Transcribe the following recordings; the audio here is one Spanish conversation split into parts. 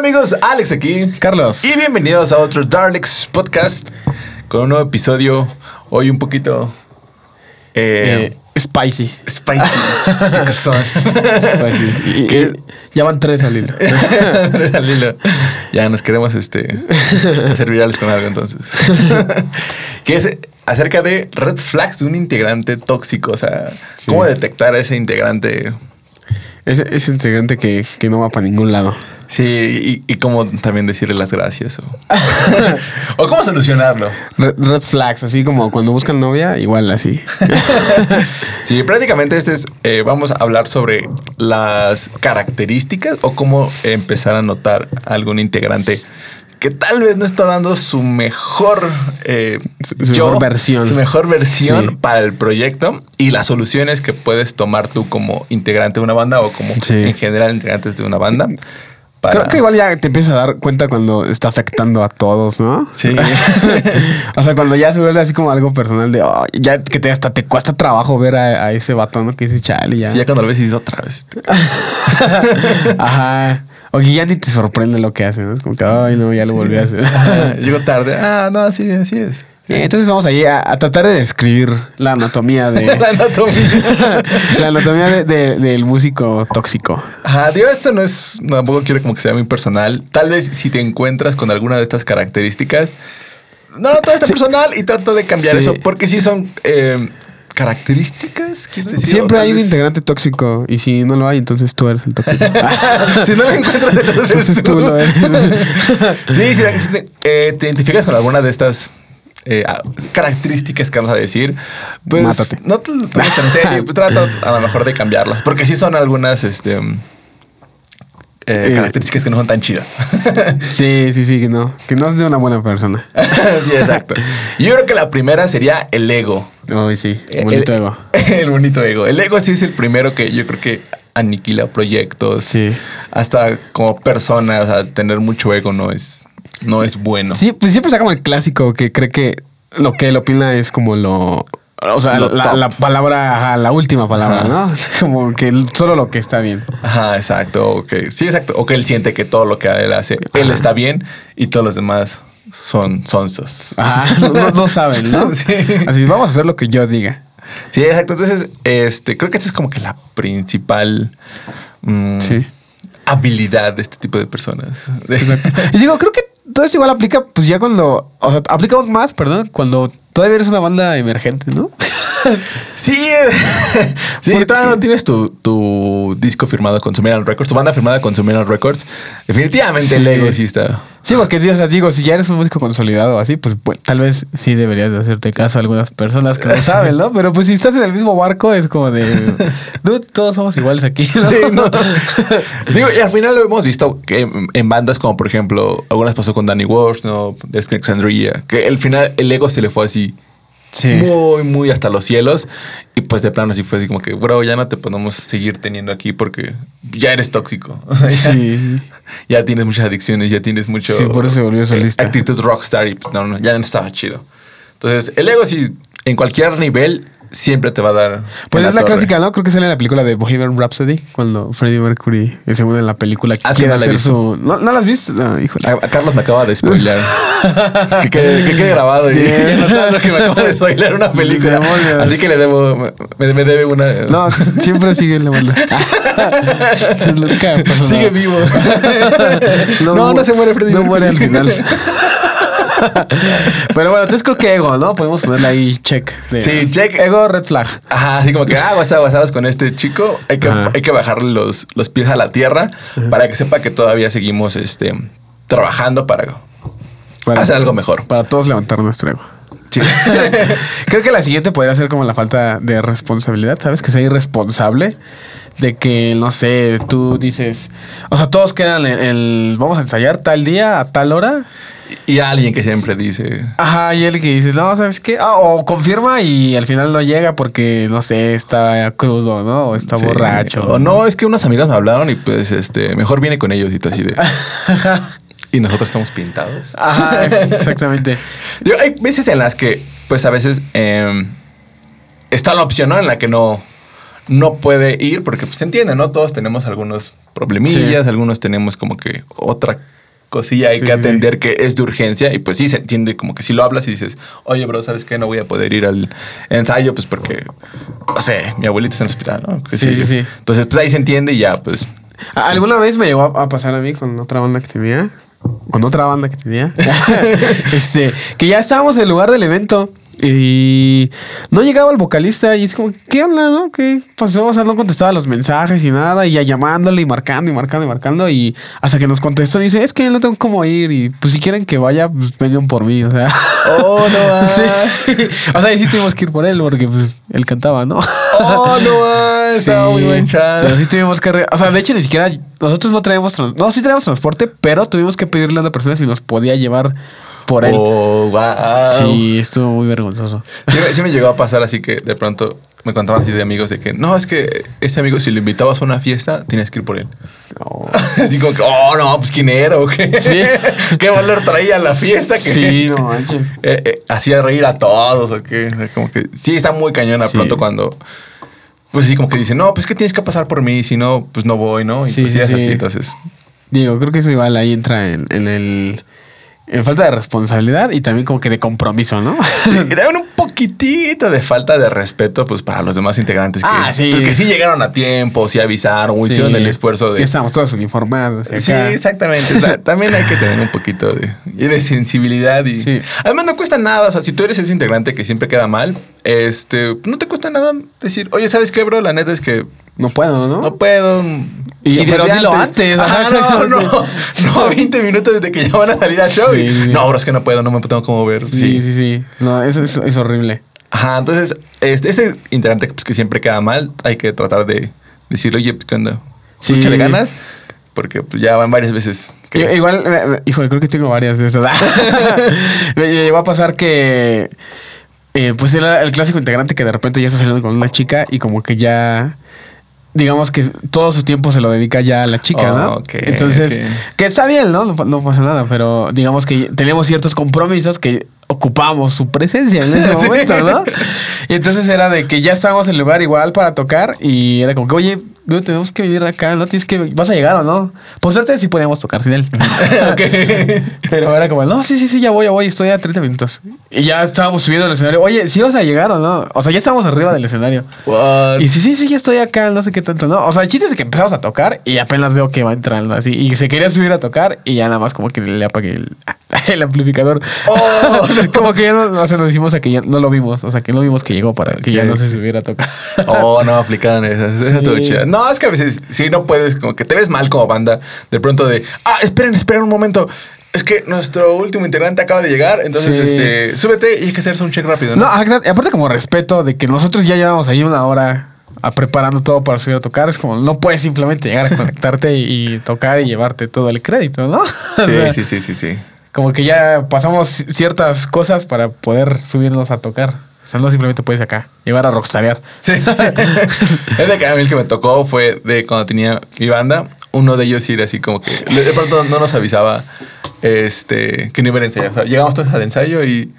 amigos? Alex aquí. Carlos. Y bienvenidos a otro Darlix Podcast con un nuevo episodio. Hoy un poquito... Eh, spicy. Spicy. spicy. Y, ¿Qué? y ya van tres al hilo. Tres al hilo. Ya nos queremos este, hacer virales con algo entonces. que es acerca de red flags de un integrante tóxico. O sea, Sí. cómo detectar a ese integrante. Ese, ese integrante que, que no va para ningún lado. Sí, y, y cómo también decirle las gracias. O, o cómo solucionarlo. Red, red flags, así como cuando buscan novia, igual así. Sí, prácticamente este es, eh, vamos a hablar sobre las características o cómo empezar a notar a algún integrante que tal vez no está dando su mejor, eh, Su- mejor versión. su mejor versión Sí. para el proyecto y las soluciones que puedes tomar tú como integrante de una banda o como Sí. en general integrantes de una banda. para- Creo que igual ya te empiezas a dar cuenta cuando está afectando a todos, ¿no? Sí. o sea, cuando ya se vuelve así como algo personal de, ya que te, hasta te cuesta trabajo ver a, a ese vato, ¿no? Que dice, chale, ya. Sí, ya cuando lo ves y dices otra vez. Ajá. O que ya ni te sorprende lo que hace, ¿no? Es como que, ay, no, ya lo volví a hacer. Llegó tarde. Ah, no, sí, así es. Entonces vamos allí a, a tratar de describir la anatomía de... La anatomía. la anatomía de- de- del músico tóxico. Ajá, digo, esto no es, tampoco quiero como que sea muy personal. Tal vez si te encuentras con alguna de estas características, no, no, todo está Sí. personal y trata de cambiar Sí. eso, porque sí son eh, características. Siempre hay un integrante tóxico y si no lo hay, entonces tú eres el tóxico. si no lo encuentras, entonces, Entonces tú lo eres. sí, si, si te, eh, te identificas con alguna de estas eh, características que vamos a decir, pues Mátate. no te lo tomes tan en serio, pues trata a lo mejor de cambiarlas, porque sí son algunas este, eh, Eh. características que no son tan chidas. Sí, sí, sí, que no. Que no es de una buena persona. sí, exacto. Yo creo que la primera sería el ego. Ay, sí. El- Bonito ego. El bonito ego. El ego sí es el primero que yo creo que aniquila proyectos. Sí. Hasta como persona, o sea, tener mucho ego no es, no es bueno. Sí, pues siempre está como el clásico que cree que lo que él opina es como lo. O sea, Lo la, palabra, ajá, la última palabra, Ajá. ¿no? Como que solo lo que está bien. Ajá, exacto. O que, sí, exacto. O que él siente que todo lo que él hace, él está bien y todos los demás son sonsos. Ajá, no, saben, ¿no? Sí. Así, vamos a hacer lo que yo diga. Sí, exacto. Entonces, este, creo que esta es como que la principal mm, Sí. habilidad de este tipo de personas. Exacto. Y digo, creo que todo esto igual aplica, pues ya cuando, o sea, aplica aún más, perdón, cuando todavía eres una banda emergente, ¿no? Sí, eh, sí, ¿Por si todavía no tienes tu, tu disco firmado con Sumeral Records, tu banda firmada con Sumeral Records, definitivamente el Sí. ego sí está. Sí, porque o sea, digo, si ya eres un músico consolidado o así, pues, pues, tal vez sí deberías de hacerte caso a algunas personas que no saben, ¿no? Pero pues si estás en el mismo barco es como de, dude, todos somos iguales aquí. ¿no? Sí, no. Digo, y al final lo hemos visto en, en bandas como, por ejemplo, algunas pasó con Danny Walsh, ¿no? Alexandria, que al final el ego se le fue así Sí. muy, muy hasta los cielos. Y pues de plano así fue así como que, bro, ya no te podemos seguir teniendo aquí porque ya eres tóxico. ya, Sí. ya tienes muchas adicciones, ya tienes mucho... Sí, por eso se volvió solista. actitud rockstar y pues, no, no, ya no estaba chido. Entonces, el ego sí, en cualquier nivel, siempre te va a dar... Pues en es la clásica, ¿no? Creo que sale en la película de Bohemian Rhapsody, cuando Freddie Mercury, según en la película, Ah, sí, quiere no la hacer su... ¿No, ¿No la has visto? No, híjole. A, a Carlos me acaba de spoiler. que, quede, que quede grabado. Y ya notando que me acaba de spoiler una película. Así que le debo, me, me debe una. No, siempre sigue la banda. Nunca pasó Sigue vivo. no, no, se muere Freddy. No muere al Mercury. final. Pero bueno, entonces creo que ego, ¿no? Podemos ponerle ahí check. de- Sí, check. Ego, red flag. Ajá, así como que, ah, WhatsApp, WhatsApp con este chico. Hay que, Ajá. hay que bajarle los, los pies a la tierra para que sepa que todavía seguimos este, trabajando para Para, hacer algo mejor. para todos levantar nuestro ego. Sí. Creo que la siguiente podría ser como la falta de responsabilidad, ¿sabes? Que sea irresponsable. De que, no sé, tú dices... O sea, todos quedan en el... Vamos a ensayar tal día, a tal hora. Y alguien que siempre dice, Ajá, y él que dice, no, ¿sabes qué? Ah, o confirma y al final no llega porque, no sé, está crudo, ¿no? O está Sí. borracho. O no, es que unas amigas me hablaron y pues este, mejor viene con ellos y tú así de. y nosotros estamos pintados. Ajá, exactamente. Digo, hay veces en las que, pues a veces em, está la opción, ¿no? En la que no, no puede ir porque pues se entiende, ¿no? Todos tenemos algunos problemillas, algunos tenemos como que otra cosilla hay Sí, que sí. atender que es de urgencia y pues sí se entiende como que si lo hablas y dices, oye, bro, ¿sabes qué? No voy a poder ir al ensayo pues porque, no sé, mi abuelita está en el hospital, ¿no? Sí, sí, sí. Entonces pues ahí se entiende y ya pues... Alguna vez me llegó a pasar a mí con otra banda que tenía. Con otra banda que tenía. este, que ya estábamos en el lugar del evento. Y no llegaba el vocalista y es como, ¿qué onda, no? ¿Qué pasó? O sea, no contestaba los mensajes y nada, y ya llamándole y marcando y marcando y marcando. Y hasta que nos contestó, dice, es que no tengo cómo ir. Y pues si quieren que vaya, pues vengan por mí. O sea, Oh, no sí. O sea, y sí tuvimos que ir por él porque pues él cantaba, ¿no? Oh, no más, estaba muy buen chat. Pero sí tuvimos que... re- O sea, de hecho, ni siquiera... Nosotros no traemos... trans- No, sí traemos transporte, pero tuvimos que pedirle a una persona si nos podía llevar por él. Oh, wow. Sí, estuvo muy vergonzoso. Sí, me- sí me llegó a pasar así que de pronto me contaban así de amigos de que no, es que ese amigo si lo invitabas a una fiesta, tenías que ir por él. No. Así como que, oh, no, pues quién era o qué. Sí. ¿Qué valor traía la fiesta? Que Sí, no manches. eh, eh, hacía reír a todos o qué. Como que sí está muy cañón a Sí. pronto cuando. Pues sí, como que dice, no, pues que tienes que pasar por mí, si no, pues no voy, ¿no? Y Sí, pues sí, así, entonces. Digo, creo que eso igual ahí entra en, en el... En falta de responsabilidad y también como que de compromiso, ¿no? Y también un poquitito de falta de respeto, pues, para los demás integrantes que, Ah, sí. pues, que sí llegaron a tiempo, sí avisaron, o hicieron Sí. el esfuerzo de. Ya estábamos todos uniformados. Sí, exactamente. También hay que tener un poquito de, de sensibilidad y Sí. además no cuesta nada. O sea, si tú eres ese integrante que siempre queda mal, este, no te cuesta nada decir, oye, ¿sabes qué, bro? La neta es que No puedo, ¿no? no puedo. Y- pero dilo antes, Ajá, ajá, no, no, no, 20 minutos desde que ya van a salir al show. y, Sí, sí, sí. No, bro, es que no puedo, no me tengo cómo ver. Sí, sí, sí. No, eso es, es horrible. Ajá, entonces, este, ese integrante pues, que siempre queda mal, hay que tratar de decirle, oye, pues, ¿qué onda? Sí. Ganas, porque pues, ya van varias veces. que- Igual, me- híjole, creo que tengo varias de esas. me, me llegó a pasar que, eh, pues era el clásico integrante que de repente ya está saliendo con una chica y como que ya, digamos que todo su tiempo se lo dedica ya a la chica, Oh, ¿no? Entonces, que está bien, ¿no? No, no pasa nada, pero digamos que tenemos ciertos compromisos que ocupamos su presencia en ese momento, ¿no? Y entonces era de que ya estábamos en el lugar igual para tocar y era como que, oye, no tenemos que venir acá, ¿no? Tienes que, ¿vas a llegar o no? Por suerte sí podíamos tocar sin él. Pero era como, no, sí, sí, sí, ya voy, ya voy, estoy a 30 minutos. Y ya estábamos subiendo al escenario. Oye, ¿sí vas a llegar o no? O sea, ya estábamos arriba del escenario. What? Y sí, sí, sí, ya estoy acá, no sé qué tanto, ¿no? O sea, el chiste es que empezamos a tocar y apenas veo que va entrando así. Y se quería subir a tocar y ya nada más como que le apagué el, el amplificador. Oh, como que ya no, o sea, nos hicimos a que ya no lo vimos. O sea, que no vimos que llegó para que ya no se subiera a tocar. Oh, no, aplicaron esas. Sí. estuvo chido. No, es que a veces sí no puedes, como que te ves mal como banda. De pronto de, ah, esperen, esperen un momento. Es que nuestro último integrante acaba de llegar, entonces, Sí. este, súbete y hay que hacerse un check rápido, ¿no? Aparte como respeto de que nosotros ya llevamos ahí una hora a preparando todo para subir a tocar. Es como, no puedes simplemente llegar a conectarte y, y tocar y llevarte todo el crédito, ¿no? O sí, sea, sí, sí, sí, sí. Como que ya pasamos ciertas cosas para poder subirnos a tocar. O sea, no simplemente puedes acá llevar a rockstarear. Sí. es de que a mí el que me tocó fue de cuando tenía mi banda. Uno de ellos ir así como que de pronto no nos avisaba este, que no iba a ensayar. O sea, llegamos todos al ensayo y.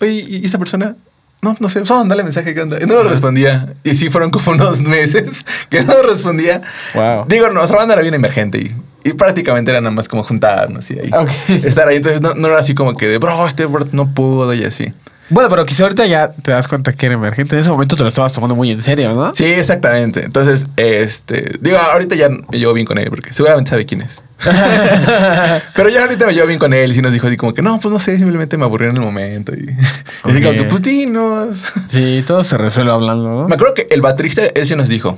Oye, ¿y esta persona? No, no sé, vamos a mandarle mensaje, ¿qué onda? Y no nos respondía. Y sí, fueron como unos meses que no nos respondía. Wow. Digo, nuestra banda era bien emergente y, y prácticamente era nada más como juntadas, ¿no? Así, ahí. Estar ahí. Entonces no, no era así como que de, bro, este bro no pudo y así. Bueno, pero quizá ahorita ya te das cuenta que era emergente. En ese momento te lo estabas tomando muy en serio, ¿no? Sí, exactamente. Entonces, este, digo, ahorita ya me llevo bien con él porque seguramente sabe quién es. Pero ya ahorita me llevo bien con él y sí nos dijo así como que no, pues no sé, simplemente me aburrió en el momento. Y, y así como que, pues dinos. Sí, todo se resuelve hablando, ¿no? Me acuerdo que el baterista, él sí nos dijo,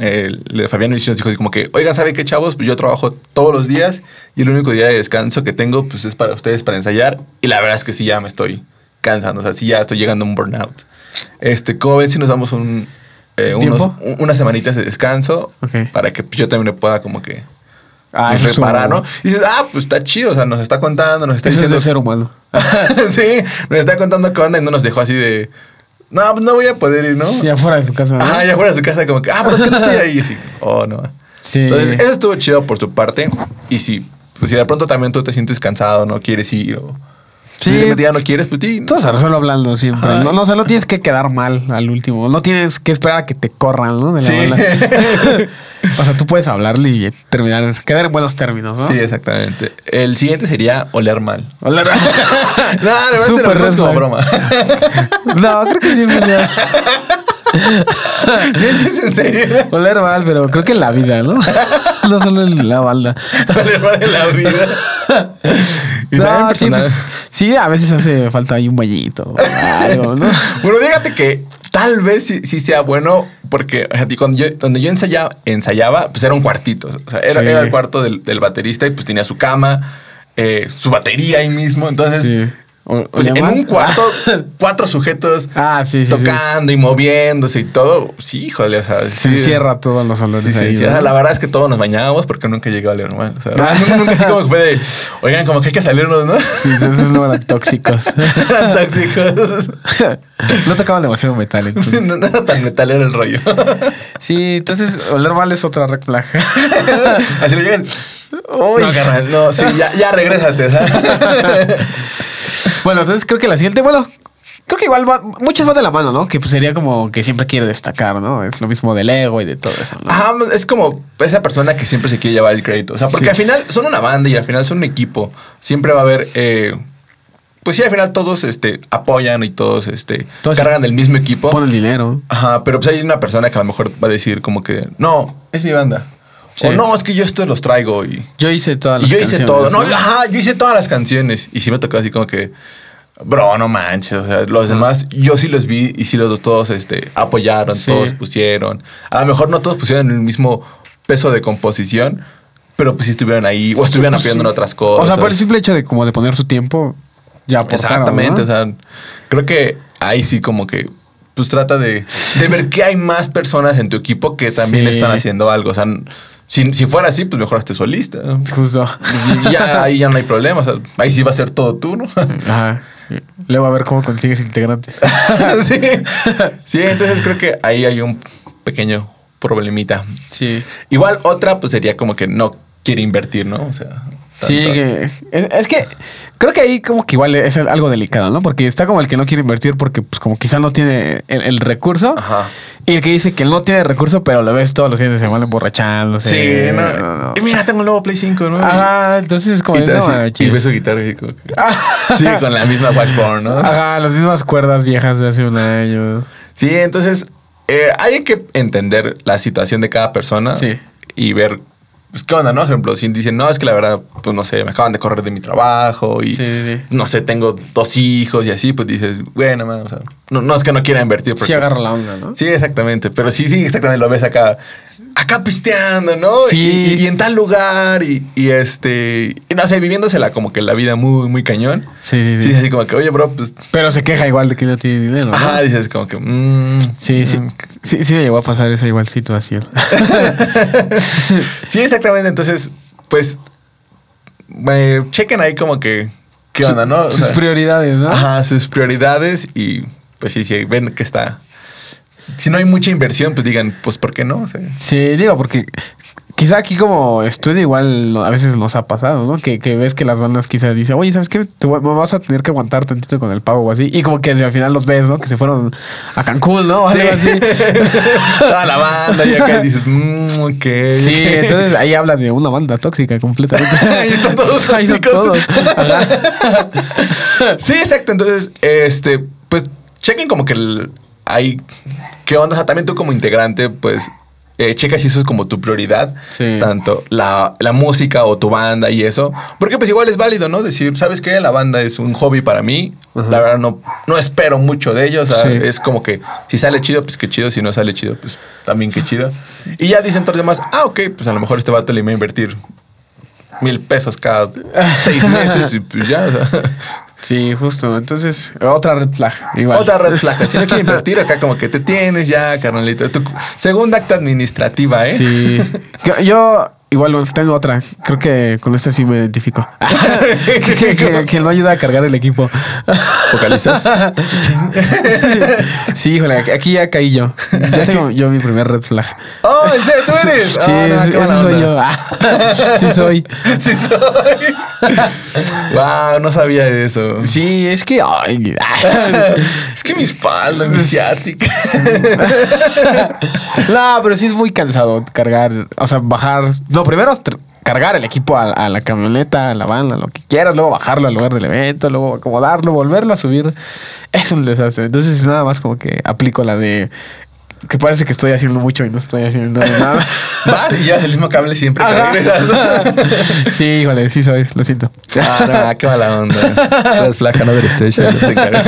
el, Fabián sí nos dijo como que, oigan, ¿sabe qué, chavos? Pues yo trabajo todos los días y el único día de descanso que tengo, pues es para ustedes, para ensayar. Y la verdad es que sí ya me estoy cansando, o sea, sí ya estoy llegando a un burnout. Este, ¿cómo ven si nos damos un, eh, unos, unas semanitas de descanso para que pues, yo también me pueda como que Ah, pues, es reparar, ¿no? Y dices, ah, pues está chido, o sea, nos está contando, nos está Eso es diciendo... de ser humano. sí, nos está contando qué onda y no nos dejó así de... No, pues no voy a poder ir, ¿no? Ya fuera de su casa, ¿no? Ajá, ya fuera de su casa, como que, ah, pero es que no estoy ahí. Así, oh, no. Sí. Entonces, eso estuvo chido por su parte. Y si, pues si de pronto también tú te sientes cansado, no quieres ir o, Sí. realmente ya no quieres, pues sí. Todo se resuelve hablando siempre. Ajá. No, no, o sea, no tienes que quedar mal al último. No tienes que esperar a que te corran, ¿no? De la Sí. o sea, tú puedes hablarle y terminar, quedar en buenos términos, ¿no? Sí, exactamente. El siguiente sería oler mal. Hola. No, de verdad se lo red como broma. No, creo que sí es verdad. ¿Es en serio? Oler mal, pero creo que en la vida, ¿no? No solo en la balda. Oler mal en la vida. Y también No, sí, pues, sí, a veces hace falta ahí un o algo, ¿no? Bueno, fíjate que tal vez sí, sí sea bueno, porque fíjate, cuando yo, donde yo ensayaba, ensayaba, pues era un cuartito. O sea, era, Sí. era el cuarto del, del baterista y pues tenía su cama, eh, su batería ahí mismo. Entonces, Sí. O- pues ¿olía en un cuarto, cuatro sujetos Ah, sí, sí, sí. tocando y moviéndose y todo. Sí, híjole, o sea, Se encierra todos los olores. O sea, la verdad es que todos nos bañábamos porque nunca llegó a leer mal. O sea, Ah. nunca, nunca así como que fue de, oigan, como que hay que salirnos, ¿no? Sí, entonces no eran tóxicos. Eran tóxicos. no tocaban demasiado metal, entonces. No, no era tan metalero el rollo. Sí, entonces oler mal es otra red flag. Así lo llegas. Uy. No, carnal, no, sí, ya, ya regrésate, ¿sabes? Bueno, entonces creo que la siguiente, bueno, creo que igual va, muchas van de la mano, ¿no? Que pues sería como que siempre quiere destacar, ¿no? Es lo mismo del ego y de todo eso, ¿no? Ajá, es como esa persona que siempre se quiere llevar el crédito. O sea, porque Sí. al final son una banda y al final son un equipo. Siempre va a haber. eh, pues sí, al final todos este, apoyan y todos este, Todos- cargan del mismo equipo. Pon el dinero. Ajá, pero pues hay una persona que a lo mejor va a decir como que, no, es mi banda. Sí. O no, es que yo estos los traigo y, Yo hice todas y las yo hice canciones, todo. No, ajá, yo hice todas las canciones. Y sí me tocó así como que, bro, no manches. O sea, los demás, yo sí los vi y sí los todos este, apoyaron, Sí. todos pusieron. A lo mejor no todos pusieron el mismo peso de composición, pero pues sí estuvieron ahí o estuvieron Pues, apoyando sí. en otras cosas. O sea, por el simple hecho de como de poner su tiempo, ya aportaron, Exactamente, ¿no? o sea, creo que ahí sí como que pues trata de, de ver que hay más personas en tu equipo que también Sí. están haciendo algo. O sea, si, si fuera así, pues mejor estés solista. Justo. Y ya ahí ya no hay problema. o sea, ahí sí va a ser todo tú, ¿no? Ajá. Luego a ver cómo consigues integrantes. sí. sí, entonces creo que ahí hay un pequeño problemita. Sí. Igual otra, pues sería como que no quiere invertir, ¿no? O sea. Sí, que es, es que creo que ahí como que igual es algo delicado, ¿no? Porque está como el que no quiere invertir porque pues como quizá no tiene el, el recurso. Ajá. Y el que dice que no tiene recurso, pero lo ves todos los días de semana emborrachándose. Sí, no. no, no. Y mira, tengo un nuevo Play 5, ¿no? Ajá, entonces es como... Y, así- y ves su guitarra y como que-. Sí, con la misma Washburn, ¿no? Ajá, las mismas cuerdas viejas de hace un año. Sí, entonces eh, hay que entender la situación de cada persona Sí. y ver, pues, qué onda, ¿no? Por ejemplo, si dicen, no, es que la verdad, pues, no sé, me acaban de correr de mi trabajo y, Sí, sí, sí. no sé, tengo dos hijos y así, pues dices, bueno, man, o sea, no, no es que no quiera invertir. Sí agarra la onda, ¿no? Sí, exactamente. Pero sí, sí, exactamente. Lo ves acá, acá pisteando, ¿no? Sí. Y, en tal lugar y, y este, y no sé, viviéndosela como que la vida muy, muy cañón. Sí, sí, Sí, sí. así como que, oye, bro, pues, Pero se queja igual de que no tiene dinero, ¿no? ajá, dices como que, mm, Sí, sí, mm. sí, sí me llegó a pasar esa igual situación. Sí, exactamente. Entonces, pues, eh, chequen ahí como que, ¿qué onda, no? O Sus sea, prioridades, ¿no? Ajá, sus prioridades y, pues sí, sí, ven que está. Si no hay mucha inversión, pues digan, pues, ¿por qué no? O sea, Sí, digo, porque quizá aquí como estudio igual a veces nos ha pasado, ¿no? Que, que ves que las bandas quizá dicen, oye, ¿sabes qué? Te voy- vas a tener que aguantar tantito con el pago o así. Y como que al final los ves, ¿no? Que se fueron a Cancún, ¿no? O algo así. Toda la banda y acá dices, mmm, ok. Sí, ok". entonces ahí habla de una banda tóxica completamente. Ahí están todos Ahí tóxicos. todos. Sí, exacto. Entonces, este, pues, chequen como que el, hay. ¿Qué onda? O sea, también tú como integrante, pues, eh, checa si eso es como tu prioridad. Sí. Tanto la, la música o tu banda y eso. Porque, pues, igual es válido, ¿no? Decir, ¿sabes qué? La banda es un hobby para mí. Ajá. La verdad, no, no espero mucho de ellos. O sea, Sí. es como que si sale chido, pues qué chido. Si no sale chido, pues también qué chido. Y ya dicen todos los demás, ah, ok, pues a lo mejor este vato le va a invertir mil pesos cada seis meses y pues ya. o sea. Sí, justo. Entonces, otra red flag. Igual. Otra red flag. Si no quiere invertir acá, como que te tienes ya, carnalito. Tu segunda acta administrativa, ¿eh? Sí. Yo- Yo igual tengo otra. Creo que con esta sí me identifico. que, que- que no ayuda a cargar el equipo. ¿Vocalistas? sí, híjole, aquí ya caí yo. Ya tengo yo mi primer red flag. ¡Oh, en serio, tú eres! Sí, Oh, no, buena soy yo. Sí soy. Sí soy. wow, no sabía eso. Sí, es que... ay, Es que mi espalda, mi ciática. no, pero sí es muy cansado cargar, o sea, bajar. No, primero tr- cargar el equipo a, a la camioneta, a la van, a lo que quieras, luego bajarlo al lugar del evento, luego acomodarlo, volverlo a subir. Es un desastre. Entonces, nada más como que aplico la de que parece que estoy haciendo mucho y no estoy haciendo nada. Vas y llevas el mismo cable siempre sí, híjole, sí soy, lo siento. Ah, no, qué mala onda. Another station. no qué.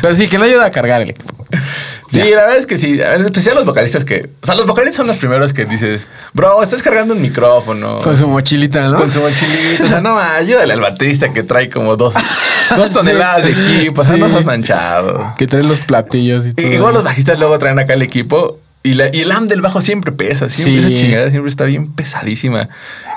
Pero sí, que no ayuda a cargar el equipo. Sí, la verdad es que sí. En especial los vocalistas que. O sea, los vocalistas son los primeros que dices, bro, estás cargando un micrófono. Con su mochilita, ¿no? Con su mochilita. O sea, no, ayúdale al baterista que trae como dos, dos Sí. toneladas de equipo. O sea, Sí. no seas manchado. Que trae los platillos y Y- todo. Igual los bajistas luego traen acá el equipo. Y, la- y el AM del bajo siempre pesa. Siempre Sí. esa chingadera siempre está bien pesadísima.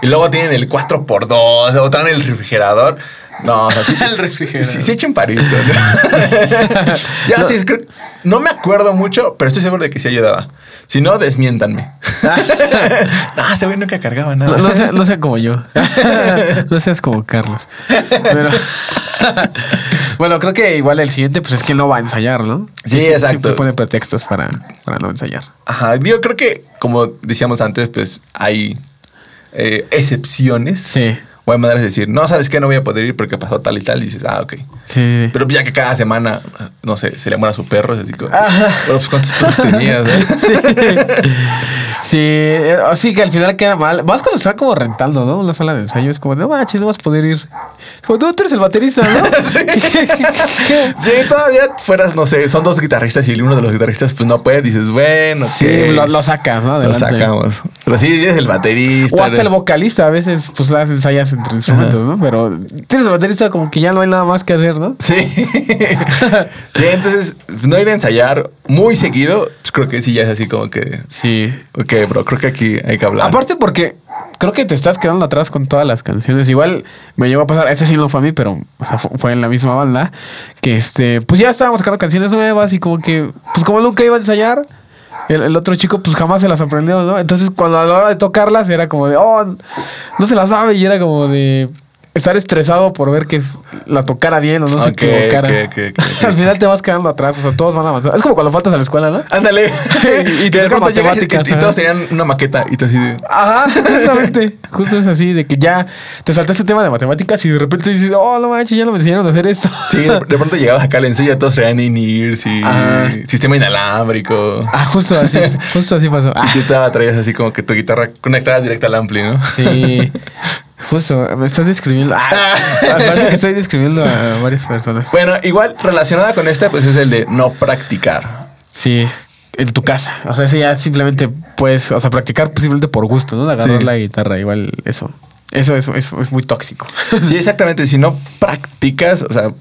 Y luego tienen el 4x2 o traen el refrigerador. No, o sea, sí, El refrigerador. Sí, sí echen parito. ¿no? ya, sí, creo- no me acuerdo mucho, pero estoy seguro de que sí ayudaba. Si no, desmiéntanme. no, ese güey nunca cargaba nada. No, no, sea, no sea como yo. no seas como Carlos. Pero- bueno, creo que igual el siguiente, pues es que no va a ensayar, ¿no? Sí, exacto. Siempre pone pretextos para, para no ensayar. Ajá, yo creo que, como decíamos antes, pues hay eh, excepciones. Sí. O hay maneras de decir, no, ¿sabes qué? No voy a poder ir porque pasó tal y tal. Y dices, ah, ok. Sí. Pero ya que cada semana, no sé, se le muera a su perro, es así como, bueno, pues ¿cuántos perros tenías? eh? Sí. Sí, eh, así que al final queda mal. Más cuando está como rentando, ¿no? Una sala de ensayo. Es como, no manches, no vas a poder ir. Como tú, tú eres el baterista, ¿no? Sí. Sí, todavía fueras, no sé, son dos guitarristas y uno de los guitarristas pues no puede, dices, bueno, Sí, ok, lo, lo sacas, ¿no? lo sacamos. Pero sí, eres el baterista. O hasta el vocalista, a veces pues las ensayas entre instrumentos, ¿no? Pero tienes el baterista como que ya no hay nada más que hacer, ¿no? Sí. sí, entonces, no ir a ensayar muy seguido, pues creo que sí ya es así como que, Sí. ok, bro, creo que aquí hay que hablar. Aparte porque creo que te estás quedando atrás con todas las canciones. Igual me llegó a pasar, este sí no fue a mí, pero fue, en la misma banda, que este, pues ya estábamos sacando canciones nuevas y como que, pues como nunca iba a ensayar. El, el otro chico pues jamás se las aprendió, ¿no? Entonces cuando a la hora de tocarlas era como de, oh, no se las sabe y era como de estar estresado por ver que la tocara bien o no se Ok, equivocara. ok, ok, ok, ok. Al final te vas quedando atrás, o sea, todos van avanzando. Es como cuando faltas a la escuela, ¿no? Ándale. Y y te y- matemáticas, y, y todos tenían una maqueta y tú así de... Ajá, justamente. Justo es así, de que ya te saltaste el tema de matemáticas y de repente dices, oh, no manches, ya no me enseñaron a hacer esto. Sí, de, de pronto llegabas acá al ensayo y todos traían in-ears y sistema inalámbrico. Ah, justo así, justo así pasó. Ah, Y tú te traías así como que tu guitarra conectada directa al ampli, ¿no? sí. Justo, me estás describiendo. Ah, parece que estoy describiendo a varias personas. Bueno, igual relacionada con esta, pues es el de no practicar. Sí, en tu casa. O sea, ese ya simplemente puedes, o sea, practicar posiblemente por gusto, ¿no? De agarrar Sí. la guitarra, igual eso. Eso, eso, eso es muy tóxico. Sí, exactamente. Si no practicas, o sea,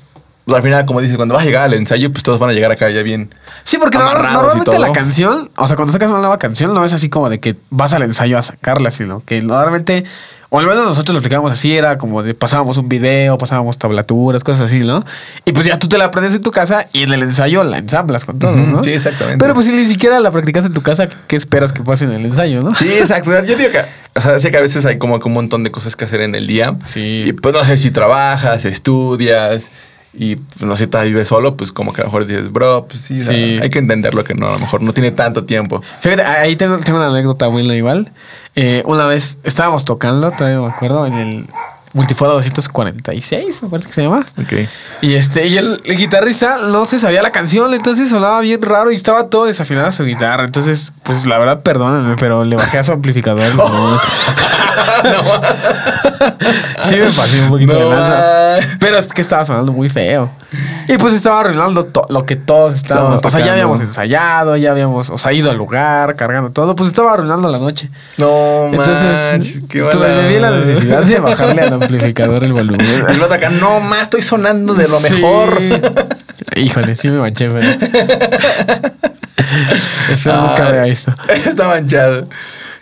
pues al final, como dices, cuando vas a llegar al ensayo, pues todos van a llegar acá ya bien. Sí, porque normalmente la canción, o sea, cuando sacas una nueva canción, no es así como de que vas al ensayo a sacarla, sino que normalmente, o al menos nosotros lo aplicábamos así, era como de pasábamos un video, pasábamos tablaturas, cosas así, ¿no? Y pues ya tú te la aprendes en tu casa y en el ensayo la ensamblas con todo, ¿no? sí, exactamente. Pero pues si ni siquiera la practicas en tu casa, ¿qué esperas que pase en el ensayo, no? Sí, exacto. Yo digo que, o sea, sé que a veces hay como que un montón de cosas que hacer en el día. Sí. Y pues no sé si trabajas, estudias y pues, no sé, te vives solo, pues como que a lo mejor dices, bro, pues sí, o sea, Sí. hay que entenderlo que no, a lo mejor no tiene tanto tiempo. Fíjate, ahí tengo, tengo una anécdota buena igual. Eh, una vez estábamos tocando, todavía me acuerdo, en el Multiforo 246, me parece que se llama. Ok. Y este, y el, el guitarrista no se sabía la canción, entonces sonaba bien raro y estaba todo desafinada su guitarra. Entonces, pues la verdad, perdónenme, pero le bajé a su amplificador. ¿no? sí me pasé un poquito de No, lanza. ay. Pero es que estaba sonando muy feo. Y pues estaba arruinando lo que todos estábamos. Estaba O sea, ya habíamos ensayado, ya habíamos, o sea, ido al lugar, cargando todo. Pues estaba arruinando la noche. No, Entonces, manches, qué tuve mala la necesidad de bajarle al amplificador el volumen. El vato acá, no más, estoy sonando de lo Sí. mejor. Híjole, sí me manché, pero. Espero nunca vea esto. Está manchado.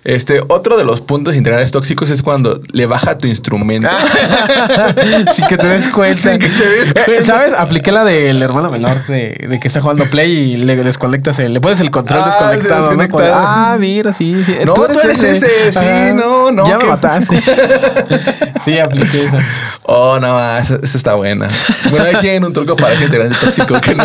Este, otro de los puntos integrales tóxicos es cuando le baja tu instrumento. Sin que te des cuenta. Sin que te des Eh, cuenta. ¿Sabes? Apliqué la del hermano menor de, de que está jugando Play y le desconectas, el- le pones el control Ah, desconectado. ah, mira, sí, sí. No, tú eres ese, sí, no, no, Ya me mataste. sí, apliqué esa. Oh, no, esa, esa está buena. Bueno, ahí tienen un truco para ese integrante tóxico que no.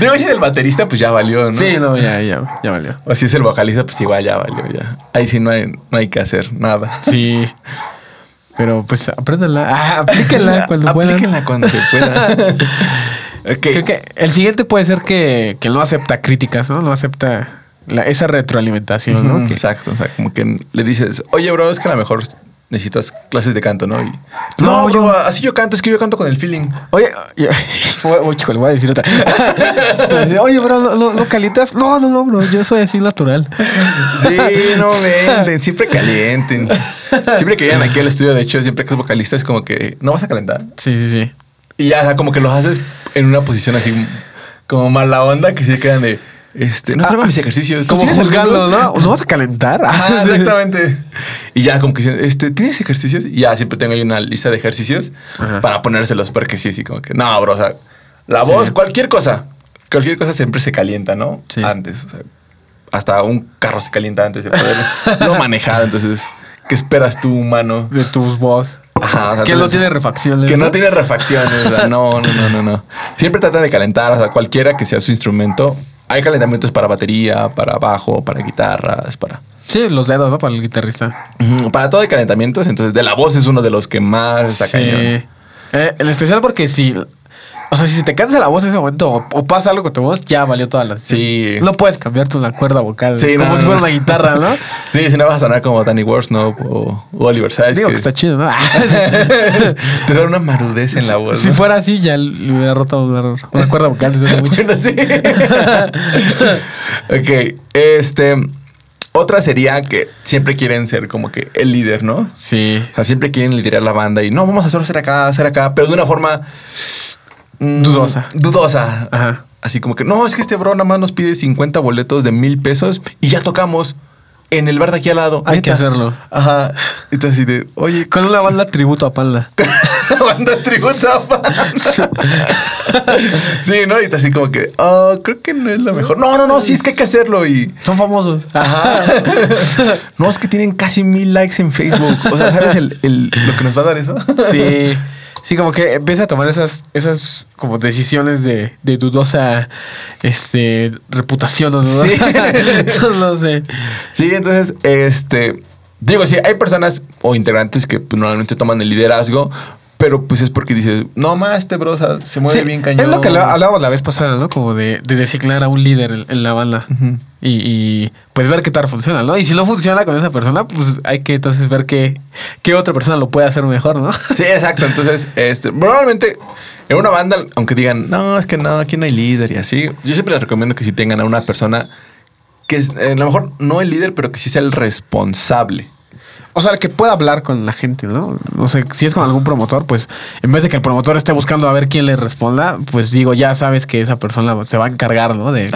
Digo, si es el baterista, pues ya valió, ¿no? Sí, no, ya, ya, ya valió. O si es el vocalista, pues igual ya valió, ya. Ahí sí no hay, no hay que hacer nada. Sí. Pero pues apréndela. Ah, aplíquenla cuando puedan. Aplíquenla cuando se pueda. Creo que el siguiente puede ser que, que no acepta críticas, ¿no? No acepta la- esa retroalimentación, ¿no? Que- Exacto, o sea, como que le dices, oye, bro, es que a lo mejor necesitas clases de canto, ¿no? Y, No, no, bro, yo- así yo canto, es que yo canto con el feeling. Oye, yo- voy, chico, le voy a decir otra. Oye, bro, ¿no, no, no calientas? No, no, no, bro, yo soy así natural. Sí, no venden, siempre calienten. Siempre que llegan aquí al estudio, de hecho, siempre que es vocalista es como que no vas a calentar. Sí, sí, sí. Y ya, o sea, como que los haces en una posición así como mala onda que se quedan de, este, no traigo mis ejercicios. ¿Tú Como juzgando? ¿no? ¿No vas a calentar? Ajá, exactamente. Y ya como que este, ¿tienes ejercicios? Y ya siempre tengo ahí una lista de ejercicios Ajá. para ponérselos porque sí, así como que, no, bro, o sea, la Sí. voz, cualquier cosa, cualquier cosa siempre se calienta, ¿no? Sí. Antes, o sea, hasta un carro se calienta antes de poderlo manejar, entonces, ¿qué esperas tú, humano? De tus voz. Ajá, o sea, Que no tiene refacciones. que no tiene refacciones, o sea, no, no, no, no, no. Siempre tratan de calentar, o sea, cualquiera que sea su instrumento. Hay calentamientos para batería, para bajo, para guitarras, para... Sí, los dedos, ¿no? Para el guitarrista. Para todo hay calentamientos, entonces de la voz es uno de los que más está Sí. cañón. Eh, en especial porque si. O sea, si te cansas la voz en ese momento o, o pasa algo con tu voz, ya valió toda la. Sí. No puedes cambiarte una cuerda vocal. Sí, como no, si fuera una guitarra, ¿no? Sí, si no vas a sonar como Danny Worsnop o, o Oliver Sykes. Digo que está chido, ¿no? te da una marudez en la voz. si ¿no? fuera así, ya le hubiera roto una, una cuerda vocal desde hace mucho. Bueno, sí. ok, este... Otra sería que siempre quieren ser como que el líder, ¿no? Sí. O sea, siempre quieren liderar la banda y no, vamos a hacer acá, hacer acá, pero de una forma mm, Dudosa. Dudosa. Ajá. Así como que, no, es que este bro nada más nos pide 50 boletos de mil pesos y ya tocamos en el bar de aquí al lado. Hay que hacerlo. Ajá. Entonces, así de, oye, Con una banda tributo a Panda. banda tributo a banda. sí, ¿no? Y así como que, oh, creo que no es lo mejor. No, no, no, sí, es que hay que hacerlo y. Son famosos. Ajá. no, es que tienen casi mil likes en Facebook. O sea, ¿sabes el- el- lo que nos va a dar eso? Sí. Sí, como que empieza a tomar esas, esas como decisiones de, de dudosa este, reputación o dudosa. Sí. no sé. Sí, entonces, este. Digo, sí, hay personas o integrantes que pues, normalmente toman el liderazgo, pero pues es porque dices, no más, este bro o sea, se mueve Sí, bien cañón. Es lo que hablábamos la vez pasada, ¿no? Como de, de designar a un líder en, en la banda. Ujú. Y, y, pues ver qué tal funciona, ¿no? Y si no funciona con esa persona, pues hay que entonces ver qué, qué otra persona lo puede hacer mejor, ¿no? Sí, exacto. Entonces, este, probablemente en una banda, aunque digan, no, es que no, aquí no hay líder y así, yo siempre les recomiendo que si tengan a una persona que es, eh, a lo mejor no el líder, pero que sí sea el responsable. O sea, que pueda hablar con la gente, ¿no? No sé, si es con algún promotor, pues en vez de que el promotor esté buscando a ver quién le responda, pues digo, ya sabes que esa persona se va a encargar, ¿no? De,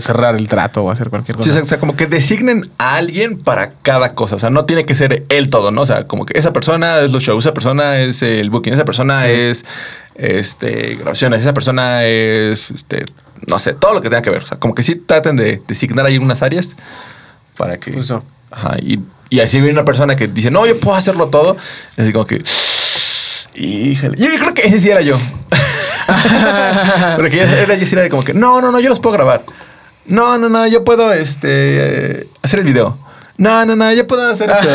cerrar el trato o hacer cualquier Sí, cosa. o sea, como que designen a alguien para cada cosa. O sea, no tiene que ser él todo, ¿no? O sea, como que esa persona es los shows, esa persona es el booking, esa persona Sí. es este grabaciones, esa persona es este, no sé, todo lo que tenga que ver. O sea, como que sí traten de designar ahí unas áreas para que. Ajá, y, y así viene una persona que dice, no, yo puedo hacerlo todo. Y así como que. Híjole. Yo creo que ese sí era yo. Porque era, yo sí era de como que, no, no, no, yo los puedo grabar. No, no, no, yo puedo este, hacer el video. No, no, no, yo puedo hacer esto.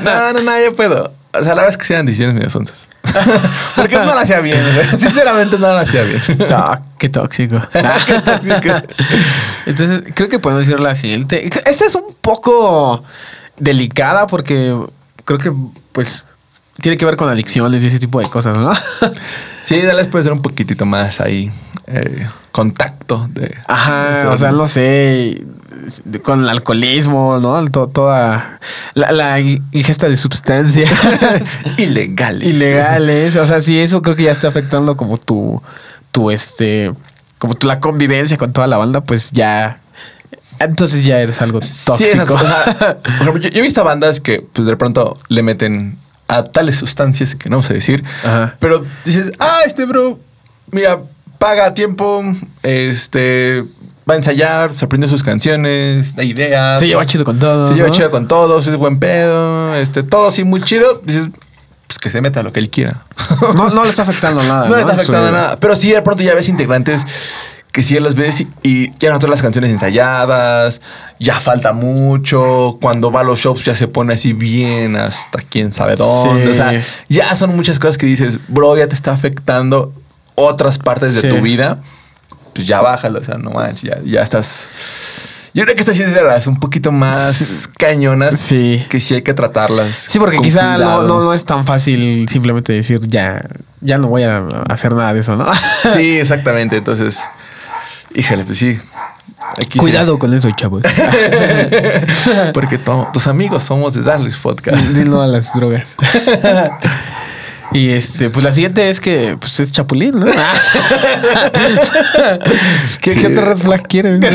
No, no, no, yo puedo. O sea, la verdad es que sí eran decisiones medio sonzas. Porque no lo hacía bien. güey. Sinceramente no lo hacía bien. Qué tóxico. Entonces, creo que podemos decir la siguiente. Esta es un poco delicada porque creo que, pues, tiene que ver con adicciones y ese tipo de cosas, ¿no? Sí, dale puede ser un poquitito más ahí. eh, contacto de. Ajá, de- o sea, no sé, con el alcoholismo, ¿no? To- toda la, la ingesta de sustancias Ilegales. ilegales. O sea, sí, eso creo que ya está afectando como tu, tu este, como tu, la convivencia con toda la banda, pues ya entonces ya eres algo tóxico. Sí. O sea, por ejemplo, yo, yo he visto bandas que pues de pronto le meten a tales sustancias que no vamos a decir. Ajá. Pero dices, ah, este bro, mira, paga a tiempo, este, va a ensayar, se aprende sus canciones, da ideas. Se lleva chido con todo. Se lleva ¿no? chido con todos, es buen pedo, este, todo así muy chido. Dices, pues que se meta lo que él quiera. No, no le está afectando nada. No le está afectando nada. Pero sí, de pronto ya ves integrantes que sí los ves y, y ya no todas las canciones ensayadas, ya falta mucho. Cuando va a los shows ya se pone así bien hasta quién sabe dónde. Sí. O sea, ya son muchas cosas que dices, bro, ya te está afectando otras partes de tu vida. Pues ya bájalo, o sea, no manches, ya, ya estás. Yo creo que estas sí es de las un poquito más cañonas Sí. que sí hay que tratarlas. Sí, porque quizá no, no, no es tan fácil simplemente decir ya, ya no voy a hacer nada de eso, ¿no? Sí, exactamente. Entonces, híjole, pues sí. Aquí Cuidado con eso, chavos. Porque tus amigos somos de Darles Podcast. Dilo a las drogas. Y este, pues la siguiente es que pues es Chapulín, ¿no? ¿Qué, qué otro red flag quieres? no?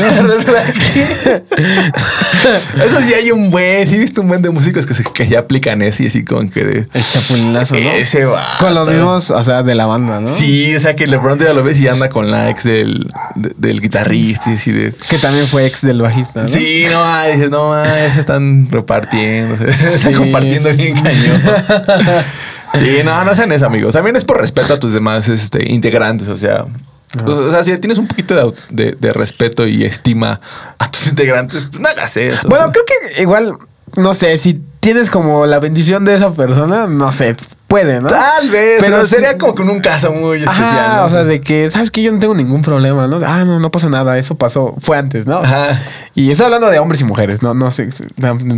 eso sí hay un buen, sí he visto un buen de músicos que, se, que ya aplican eso y así como que de... El chapulinazo, ¿no? Ese va. Con los mismos, o sea, de la banda, ¿no? Sí, o sea que de pronto ya lo ves y anda con la ex del, de- del guitarrista y así de... Que también fue ex del bajista, ¿no? Sí, no, ah, dices, no, ah, se están repartiendo, se están Sí. compartiendo bien cañón. Sí, no, no hacen eso, amigos. También es por respeto a tus demás este, integrantes, o sea. O sea, si tienes un poquito de- de respeto y estima a tus integrantes, pues no hagas eso. Bueno, creo que igual, no sé, si tienes como la bendición de esa persona, no sé, puede, ¿no? Tal vez, pero, Pero sería sí- como con un caso muy especial. ¿no? o sea, de que, ¿sabes que Yo no tengo ningún problema, ¿no? Ah, no, no pasa nada, eso pasó, fue antes, ¿no? Ajá. Y estoy hablando de hombres y mujeres, no, no sé,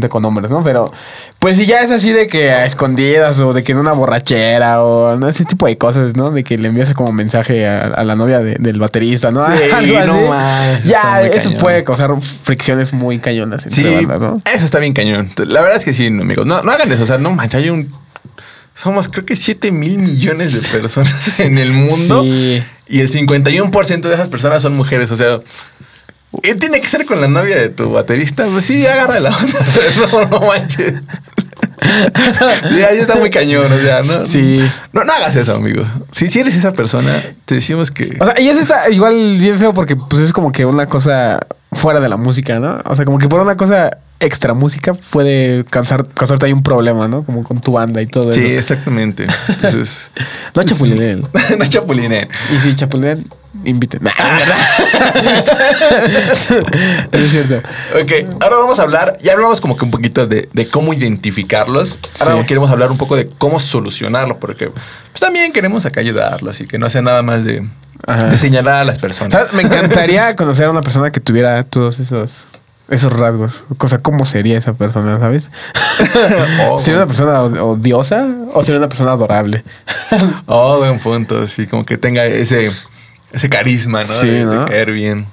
con hombres, ¿no? Pero, pues si ya es así de que a escondidas o de que en una borrachera o ¿no? ese tipo de cosas, ¿no? De que le envías como mensaje a, a la novia de- del baterista, ¿no? Sí, Algo no más, Ya, eso cañón. puede causar fricciones muy cañonas entre Sí, bandas, ¿no? eso está bien cañón. La verdad es que sí, amigos. No, no hagan eso. O sea, no manches, hay un. Somos creo que 7 mil millones de personas en el mundo. Sí. Y el 51% de esas personas son mujeres. O sea, ¿y tiene que ser con la novia de tu baterista? Pues sí, agarra la onda. No, no manches. Ahí está muy cañón. O sea, no. Sí. No, no hagas eso, amigo. Si, si eres esa persona, te decimos que. O sea, y eso está igual bien feo porque pues es como que una cosa fuera de la música, ¿no? O sea, como que por una cosa extra música puede causar, causarte ahí un problema, ¿no? Como con tu banda y todo sí, eso. exactamente. Entonces. No chapulinen. no chapulinen. Y si chapulinen, inviten. Nah, es cierto. Ok, ahora vamos a hablar, ya hablamos como que un poquito de, de cómo identificarlos. Ahora Sí. queremos hablar un poco de cómo solucionarlo, porque pues, también queremos acá ayudarlos y que no sea nada más de, señalar a las personas. ¿Sabes? Me encantaría conocer a una persona que tuviera todos esos, esos rasgos. O sea, ¿cómo sería esa persona, sabes? Oh. ¿Sería una persona odiosa o sería una persona adorable? Oh, buen punto, sí, como que tenga ese, ese carisma, ¿no? Sí, de, caer bien.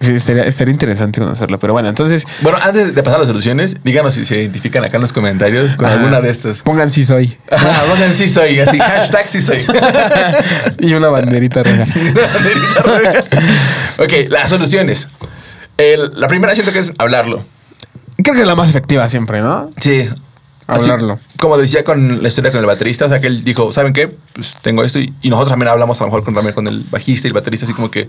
Sí, sería, sería interesante conocerlo. Pero bueno, entonces... Bueno, antes de pasar a las soluciones, díganos si se identifican acá en los comentarios con Ajá. alguna de estas. Pongan sí soy. Ajá, pongan sí soy, así, hashtag sí soy. y una banderita roja. ok, las soluciones. El- la primera siento que es hablarlo. Creo que es la más efectiva siempre, ¿no? Sí. Así, Hablarlo. como decía con la historia con el baterista, o sea, que él dijo, ¿saben qué? Pues tengo esto. Y, y nosotros también hablamos a lo mejor con, también con el bajista y el baterista, así como que,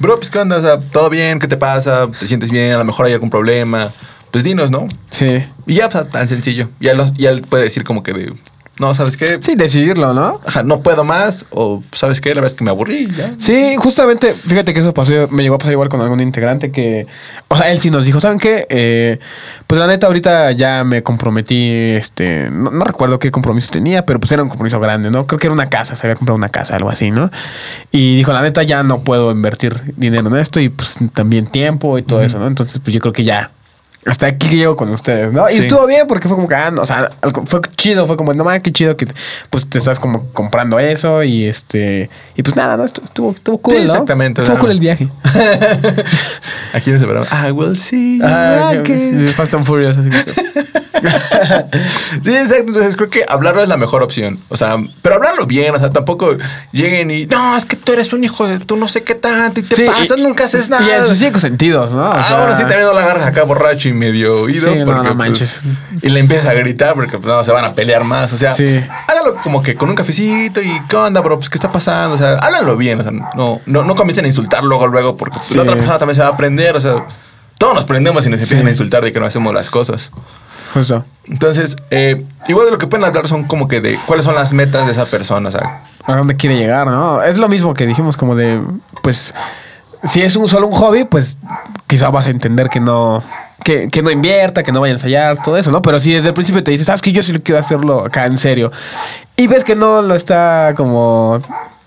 bro, pues qué onda, o sea, todo bien, ¿qué te pasa? ¿Te sientes bien? A lo mejor hay algún problema. Pues dinos, ¿no? Sí. Y ya, o sea, tan sencillo. Y él, nos- y él puede decir como que de, no, ¿sabes qué? Sí, decidirlo, ¿no? Ajá, no puedo más. O, ¿sabes qué? La verdad es que me aburrí, ya. Sí, justamente, fíjate que eso pasó, me llegó a pasar igual con algún integrante que, o sea, él sí nos dijo, ¿saben qué? Eh, pues la neta, ahorita ya me comprometí, este, no, no recuerdo qué compromiso tenía, pero pues era un compromiso grande, ¿no? Creo que era una casa, se había comprado una casa, algo así, ¿no? Y dijo, la neta, ya no puedo invertir dinero en esto y pues también tiempo y todo eso, ¿no? Entonces, pues yo creo que ya. Hasta aquí llego con ustedes, ¿no? Y Sí. estuvo bien porque fue como que, ah, no, o sea, fue chido, fue como, no mames, qué chido que pues te estás como comprando eso y este, y pues nada, ¿no? Estuvo, estuvo, cool, Sí, ¿no? exactamente, Estuvo cool el viaje. Aquí nos separamos. I will see you Ah, again. Fast and Furious, así. sí, exacto. Entonces creo que hablarlo es la mejor opción. O sea, pero hablarlo bien. O sea, tampoco lleguen y no, es que tú eres un hijo de tú no sé qué tanto y te Sí, pasas, y- nunca haces nada. Y en sus cinco sentidos, ¿no? O sea, Ahora sí también no la agarras acá borracho y medio oído. Sí, no, porque, no pues, manches. y le empiezas a gritar porque pues, no, se van a pelear más. O sea, Sí. hágalo como que con un cafecito y ¿qué onda, bro? Pues ¿qué está pasando? O sea, háblanlo bien. O sea, no, no, no comiencen a insultar luego, luego, porque pues, la otra persona también se va a aprender. O sea, todos nos prendemos y nos empiezan Sí. a insultar de que no hacemos las cosas. Justo. Entonces, eh, igual de lo que pueden hablar son como que de cuáles son las metas de esa persona. O sea, a dónde quiere llegar, ¿no? Es lo mismo que dijimos, como de, pues, si es un solo un hobby, pues quizá vas a entender que no, que, que no invierta, que no vaya a ensayar, todo eso, ¿no? Pero si desde el principio te dices, sabes que yo sí quiero hacerlo acá en serio, y ves que no lo está como,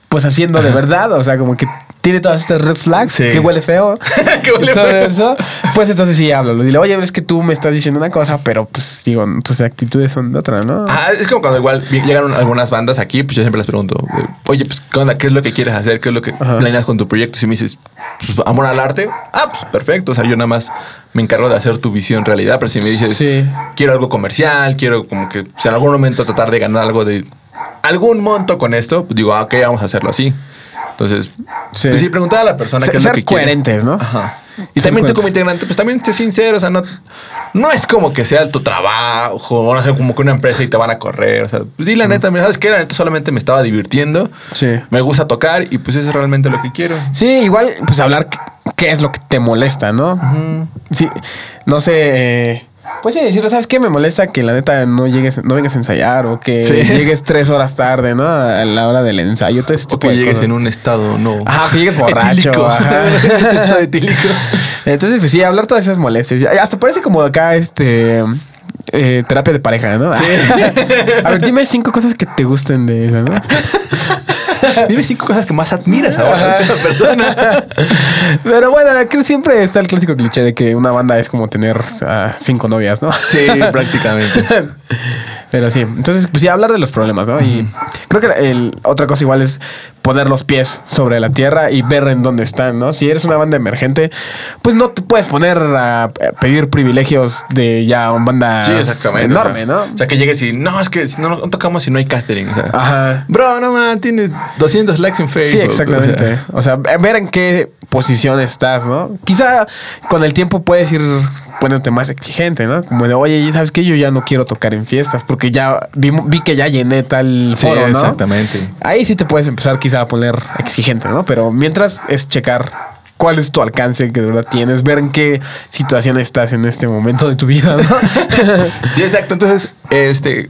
pues haciendo de verdad, o sea, como que tiene todas estas red flags, Sí. que huele feo, Que huele todo feo. eso, pues entonces sí háblalo. Dile, oye, ves que tú me estás diciendo una cosa, pero pues digo, tus actitudes son de otra, ¿no? Ah, es como cuando igual llegan algunas bandas aquí, pues yo siempre les pregunto, de, oye, pues, ¿qué onda? ¿Qué es lo que quieres hacer? ¿Qué es lo que Ajá. planeas con tu proyecto? Si me dices, pues, amor al arte, ah, pues perfecto. O sea, yo nada más me encargo de hacer tu visión realidad. Pero si me dices, Sí. quiero algo comercial, quiero como que pues, en algún momento tratar de ganar algo de algún monto con esto, pues digo, ah, ok, vamos a hacerlo así. Entonces, Sí. pues sí, preguntar a la persona Ser- qué es lo ser que quiere. coherentes, ¿no? Ajá. Y Ser también tú como integrante, pues también sé sincero, o sea, no, no es como que sea tu trabajo, o no sé, como que una empresa y te van a correr. O sea, pues di la neta, mira, ¿sabes qué? La neta solamente me estaba divirtiendo. Sí. Me gusta tocar y pues eso es realmente lo que quiero. Sí, igual, pues hablar qué, es lo que te molesta, ¿no? Ujú. Sí, no sé. eh, pues sí, decirle, ¿sabes qué? Me molesta que la neta no llegues, no vengas a ensayar o que Sí. llegues tres horas tarde, ¿no? A la hora del ensayo, todo ese O que de llegues cosas. en un estado no. Ajá, que llegues borracho. Etílico. ajá. Entonces, pues sí, hablar todas esas molestias. Hasta parece como acá, este. Eh, terapia de pareja, ¿no? a ver, dime cinco cosas que te gusten de esa, ¿no? Dime cinco cosas que más admiras ahora de esta persona. Pero bueno, que siempre está el clásico cliché de que una banda es como tener ah, cinco novias, ¿no? Sí, prácticamente. Pero sí, entonces, pues sí, hablar de los problemas, ¿no? Y creo que el, otra cosa igual es poner los pies sobre la tierra y ver en dónde están, ¿no? Si eres una banda emergente, pues no te puedes poner a eh, pedir privilegios de ya una banda Sí, exactamente. enorme, ¿no? O sea, que llegues y no, es que no, no tocamos si no hay catering. O sea, Ajá. Bro, no man, tienes 200 likes en Facebook. Sí, exactamente. O sea, ver en qué posición estás, ¿no? Quizá con el tiempo puedes ir poniéndote más exigente, ¿no? Como de, oye, ¿sabes qué? Yo ya no quiero tocar en fiestas porque ya vi, vi que ya llené tal Sí, foro, ¿no? exactamente. Ahí sí te puedes empezar quizá a poner exigente, ¿no? Pero mientras es checar cuál es tu alcance que de verdad tienes, ver en qué situación estás en este momento de tu vida, ¿no? Sí, exacto. Entonces, este,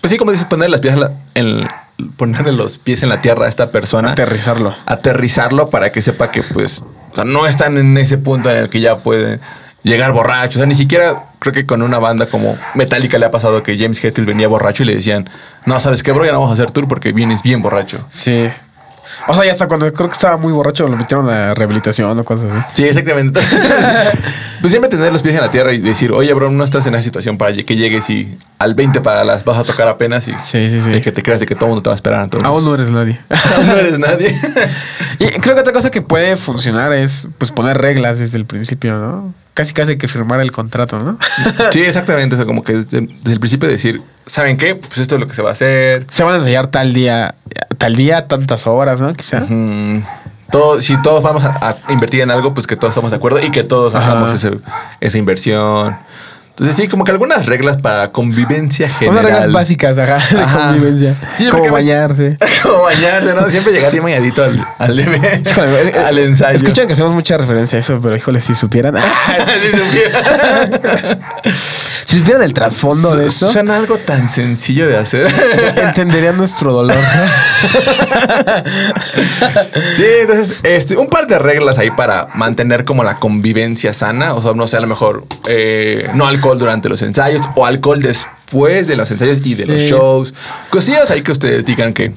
pues sí, como dices, poner las la- en- ponerle los pies en la tierra a esta persona. Aterrizarlo. aterrizarlo para que sepa que pues o sea, no están en ese punto en el que ya puede llegar borracho. O sea, ni siquiera creo que con una banda como Metallica le ha pasado que James Hetfield venía borracho y le decían, no, ¿sabes qué, bro? Ya no vamos a hacer tour porque vienes bien borracho. Sí. O sea, ya hasta cuando creo que estaba muy borracho lo metieron a rehabilitación o cosas así. Sí, exactamente. pues siempre tener los pies en la tierra y decir, oye, bro, no estás en esa situación para que llegues y al 20 para las vas a tocar apenas y, Sí, sí, sí. y que te creas de que todo el mundo te va a esperar. Entonces, Aún no eres nadie. Aún no eres nadie. Y creo que otra cosa que puede funcionar es pues poner reglas desde el principio, ¿no? Casi casi que firmar el contrato, ¿no? sí, exactamente. O sea, como que desde, desde el principio decir, ¿saben qué? Pues esto es lo que se va a hacer. Se van a ensayar tal día, tal día, tantas horas, ¿no? Quizá. Todo, si todos vamos a, a invertir en algo, pues que todos estamos de acuerdo y que todos hagamos ese- esa inversión. Entonces, sí, como que algunas reglas para convivencia general. Unas reglas básicas, ajá, de Ajá. convivencia. Sí, Como bañarse. como bañarse, ¿no? Siempre llegar bien bañadito al, al, Híjole, al ensayo. Escuchan que hacemos mucha referencia a eso, pero híjole, si supieran. Si supiera. si supieran el trasfondo de esto, Suena algo tan sencillo de hacer. entenderían nuestro dolor. Sí, entonces, este, un par de reglas ahí para mantener como la convivencia sana. O sea, no sé, a lo mejor eh, no alcohol durante los ensayos o alcohol después de los ensayos y de los shows. Cosillas ahí que ustedes digan que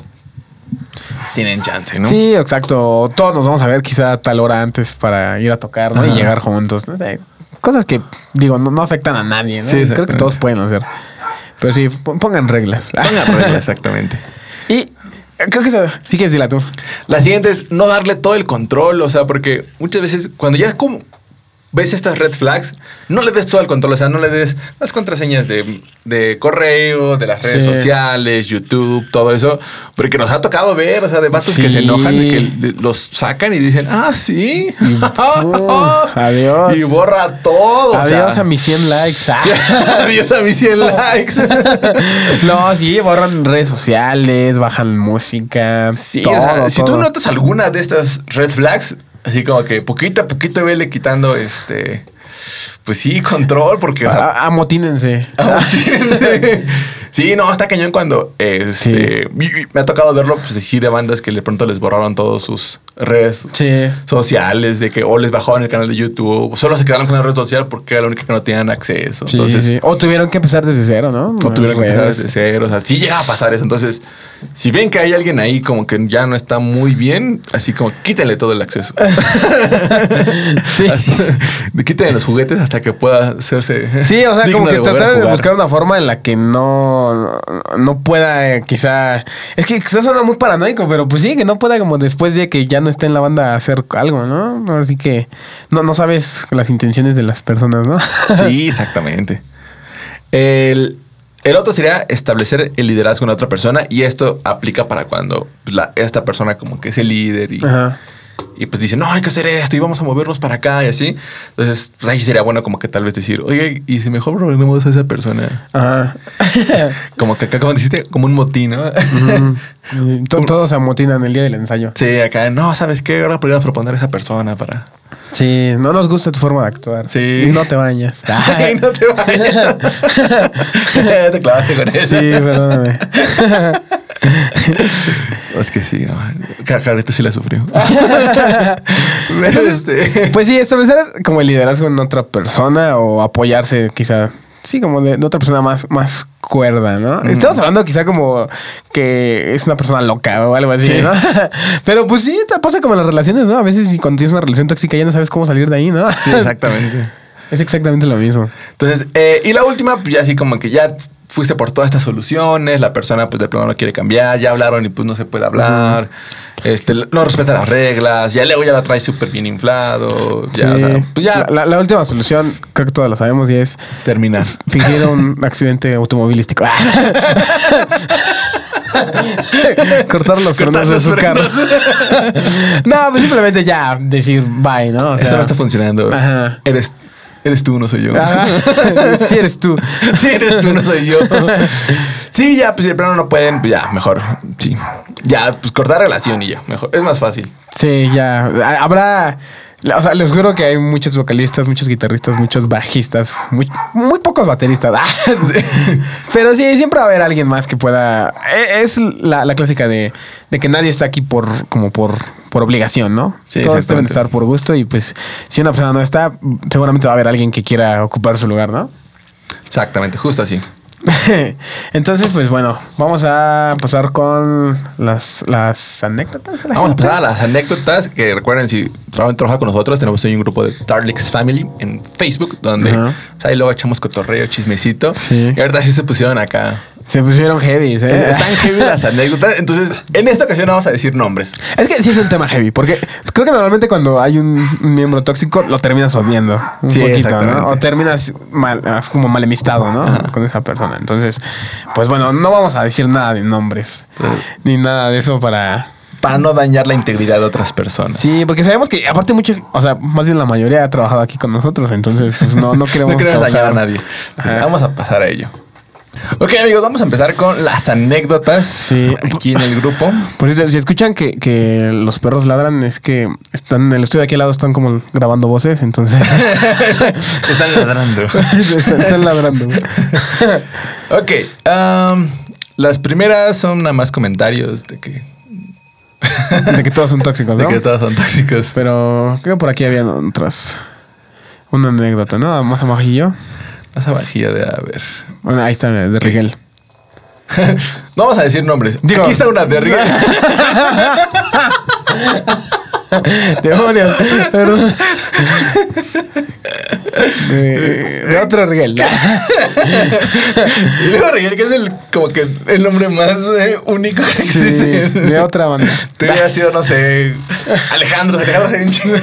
tienen chance, ¿no? Sí, exacto. Todos nos vamos a ver quizá a tal hora antes para ir a tocar, ¿no? Y llegar juntos. No sé. Cosas que, digo, no, no afectan a nadie, ¿no? Sí, Creo que todos pueden hacer. Pero sí, pon- pongan reglas. Pongan reglas, exactamente. y creo que eso, sí que decirla tú. La siguiente es no darle todo el control, o sea, porque muchas veces cuando ya como ves estas red flags, no le des todo el control, o sea, no le des las contraseñas de, de correo, de las redes Sí. sociales, YouTube, todo eso, porque nos ha tocado ver, o sea, de vatos que se enojan de que los sacan y dicen, ah, sí. Y, adiós. Y borra todo. o Adiós sea. a mis 100 likes. Ah. Adiós a mis 100 likes. no, sí, borran redes sociales, bajan música. Sí, todo, o sea, si tú notas alguna de estas red flags, así como que poquito a poquito vele quitando este. Pues sí, control, porque. Ah, Amotínense. Amotínense. Sí, no, está cañón cuando este, me ha tocado verlo, pues sí, de bandas que de pronto les borraron todos sus redes Sí. sociales, de que o les bajaban el canal de YouTube, o solo se quedaron con la red social porque era la única que no tenían acceso. Sí, Entonces. O tuvieron que empezar desde cero, ¿no? o tuvieron que empezar desde cero. O sea, sí llega a pasar eso. Entonces, si ven que hay alguien ahí como que ya no está muy bien, así como quítenle todo el acceso. Sí. Quítenle los juguetes hasta que pueda hacerse. Sí, o sea, como que tratar de buscar una forma en la que no, no pueda, eh, quizá. Es que quizás suena muy paranoico, pero pues sí, que no pueda, como después de que ya no esté en la banda, hacer algo, ¿no? Ahora sí que no, no sabes las intenciones de las personas, ¿no? Sí, exactamente. El, el otro sería establecer el liderazgo en otra persona y esto aplica para cuando la- esta persona como que es el líder y, Ajá. Y pues dice, no, hay que hacer esto y vamos a movernos para acá y así. Entonces, pues ahí sería bueno como que tal vez decir, oye, y si mejor proponemos a esa persona. Ajá. Como que acá, como dijiste, como un motín, ¿no? Todos se amotinan el día del ensayo. sí, acá, no, ¿sabes qué? Ahora podríamos proponer a esa persona para... Sí, no nos gusta tu forma de actuar. Sí. Y no te bañas. Ay, no te vayas. te clavaste con eso. Sí, perdóname. Es que sí, no. Sí la sufrió. Pero este. Pues sí, establecer como el liderazgo en otra persona o apoyarse quizá, sí, como de, de otra persona más, más cuerda, ¿no? Estamos hablando quizá como que es una persona loca o algo así, Sí. ¿no? Pero pues sí, te pasa como en las relaciones, ¿no? A veces cuando tienes una relación tóxica ya no sabes cómo salir de ahí, ¿no? Sí, exactamente. Es exactamente lo mismo. Entonces, eh, y la última, pues ya así como que ya fuiste por todas estas soluciones, la persona pues de plano no quiere cambiar, ya hablaron y pues no se puede hablar, este, no respeta las reglas, ya luego ya la trae súper bien inflado, ya, o sea, pues ya La, la- la última solución, creo que todos la sabemos, y es termina. fingir un accidente automovilístico. Cortar los frenos de su carro. no, pues simplemente ya decir bye, ¿no? O Esto no está funcionando. Ajá. Eres, eres tú, no soy yo. Ajá. sí eres tú. Sí, eres tú, no soy yo. Sí, ya, pues si de plano no pueden, pues ya, mejor. Sí. Ya, pues cortar relación y ya, mejor. Es más fácil. Sí, ya. Ha- Habrá. O sea, les juro que hay muchos vocalistas, muchos guitarristas, muchos bajistas, muy, muy pocos bateristas. Ah. Pero sí, siempre va a haber alguien más que pueda. e- Es la, la clásica de, de que nadie está aquí por como por, por obligación, ¿no? Sí, Todos deben estar por gusto y pues si una persona no está, seguramente va a haber alguien que quiera ocupar su lugar, ¿no? Exactamente, justo así. Entonces, pues bueno, vamos a pasar con las, las anécdotas. de la Vamos a gente. pasar a las anécdotas que recuerden si trabajan trabaja con nosotros, tenemos hoy un grupo de Tarlix Family en Facebook donde pues, ahí luego echamos cotorreo, chismecito. Sí. Y ahorita sí se pusieron acá. Se pusieron heavy, ¿eh? Están heavy las anécdotas. Entonces, en esta ocasión no vamos a decir nombres. Es que sí es un tema heavy, porque creo que normalmente cuando hay un miembro tóxico lo terminas odiando un Sí, poquito. ¿no? O terminas mal, ah, como mal amistado, ¿no? Con esa persona. Entonces, pues bueno, no vamos a decir nada de nombres ni nada de eso para. Para no dañar la integridad de otras personas. Sí, porque sabemos que aparte muchos, o sea, más bien la mayoría ha trabajado aquí con nosotros, entonces pues no, no queremos, no queremos dañar a nadie. Ajá. vamos a pasar a ello. Ok, amigos, vamos a empezar con las anécdotas Sí. aquí en el grupo. Por cierto, si escuchan que, que los perros ladran, es que están en el estudio de aquí al lado, están como grabando voces, entonces Están ladrando. están, están ladrando. Ok, am, las primeras son nada más comentarios de que, De que todos son tóxicos, de ¿no? que todas son tóxicos. Pero creo que por aquí había otras. Una anécdota, ¿no? Más abajillo. Más abajilla de a ver. Bueno, ahí está, de Rigel. No vamos a decir nombres. Digo- Aquí está una de Rigel. Demonios. Perdón. De, de otro Rigel. y luego Rigel, que es el, como que el nombre más eh, único que Sí, existe. de otra banda. Te hubiera sido, no sé, Alejandro, Alejandro sería un chingo.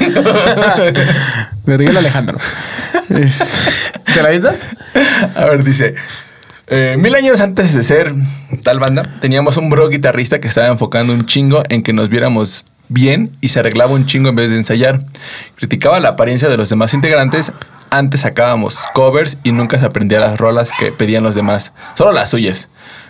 De Miguel Alejandro. ¿Te la avientas? A ver, dice. eh, mil años antes de ser tal banda, teníamos un bro guitarrista que estaba enfocando un chingo en que nos viéramos bien y se arreglaba un chingo en vez de ensayar. Criticaba la apariencia de los demás integrantes. Antes sacábamos covers y nunca se aprendía las rolas que pedían los demás, solo las suyas.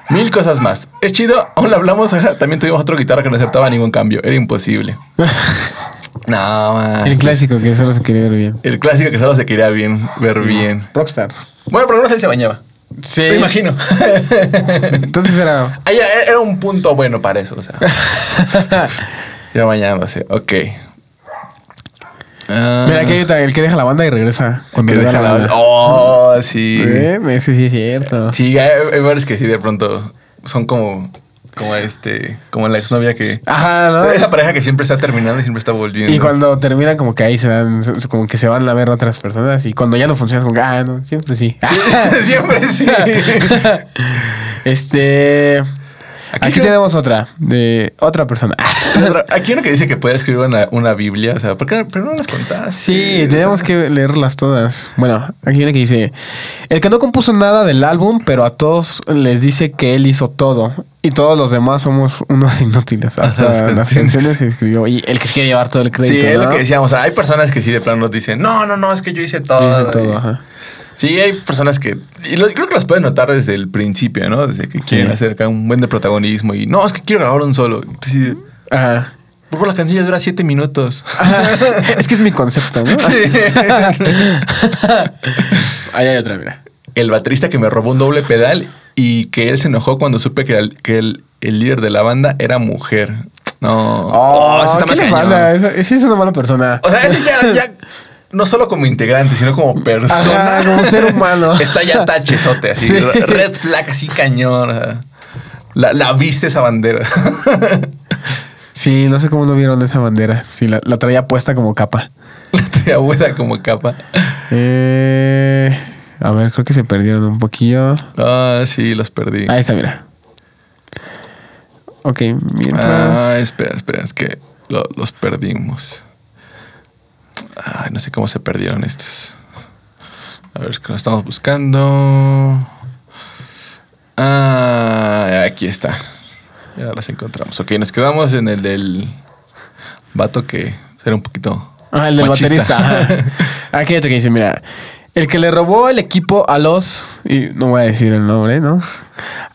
Mil cosas más. Es chido, aún hablamos. ajá, También tuvimos otro guitarra que no aceptaba ningún cambio. Era imposible. No, man. El clásico que solo se quería ver bien. El clásico que solo se quería bien, ver bien. Rockstar. Bueno, por lo menos él se bañaba. Sí. Me imagino. Entonces era. Ah, ya, era un punto bueno para eso, o sea. ya bañándose, ok. Ah, Mira, aquí hay otra, el que deja la banda y regresa cuando que le da deja la la- banda. Oh, sí. Eh, Eso sí es cierto. Sí, hay, hay varios que sí, de pronto son como, como este, como la exnovia que. Ajá, ¿no? Esa pareja que siempre está terminando y siempre está volviendo. Y cuando terminan, como que ahí se dan, como que se van a ver otras personas. Y cuando ya no funciona, es como que, ah, no, siempre sí. siempre sí. este. Aquí Aquí, creo- tenemos otra, de otra persona. Aquí uno que dice que puede escribir una, una Biblia, o sea, ¿por qué pero no las contaste? Sí, tenemos que leerlas todas. Bueno, aquí viene que dice: El que no compuso nada del álbum, pero a todos les dice que él hizo todo. Y todos los demás somos unos inútiles. Hasta Hasta las las canciones. que escribió. Y el que quiere llevar todo el crédito. Sí, es lo que decíamos. Hay personas que sí de plano nos dicen, no, no, no, es que yo hice todo. Yo hice todo, Y- ajá. Sí, hay personas que. Y lo- creo que los pueden notar desde el principio, ¿no? Desde que quieren Sí. hacer acá un buen de protagonismo y no, es que quiero grabar un solo. Así de, Ajá. Por la canción ya dura siete minutos. Ajá. es que es mi concepto, ¿no? Sí. Ahí hay otra, mira. el baterista que me robó un doble pedal y que él se enojó cuando supe que el, que el, el líder de la banda era mujer. No. Oh, ese está ¿qué más le pasa? Esa- Ese es una mala persona. O sea, ese ya, ya no solo como integrante, sino como persona. Ajá, como ser humano. Está ya tachesote, así. Sí. Red flag, así cañón. La, la viste esa bandera. Sí, no sé cómo no vieron esa bandera. Sí, la, la traía puesta como capa. La traía buena como capa. Eh, a ver, creo que se perdieron un poquillo. Ah, sí, los perdí. Ahí está, mira. Ok, mientras. Ah, espera, espera, es que lo- los perdimos. Ay, no sé cómo se perdieron estos. A ver, es que lo estamos buscando. Ah, aquí está. Ya las encontramos. Ok, nos quedamos en el del vato que era un poquito. Ah, el del machista. baterista. Aquí hay otro que dice, mira. El que le robó el equipo a los... Y no voy a decir el nombre, ¿no?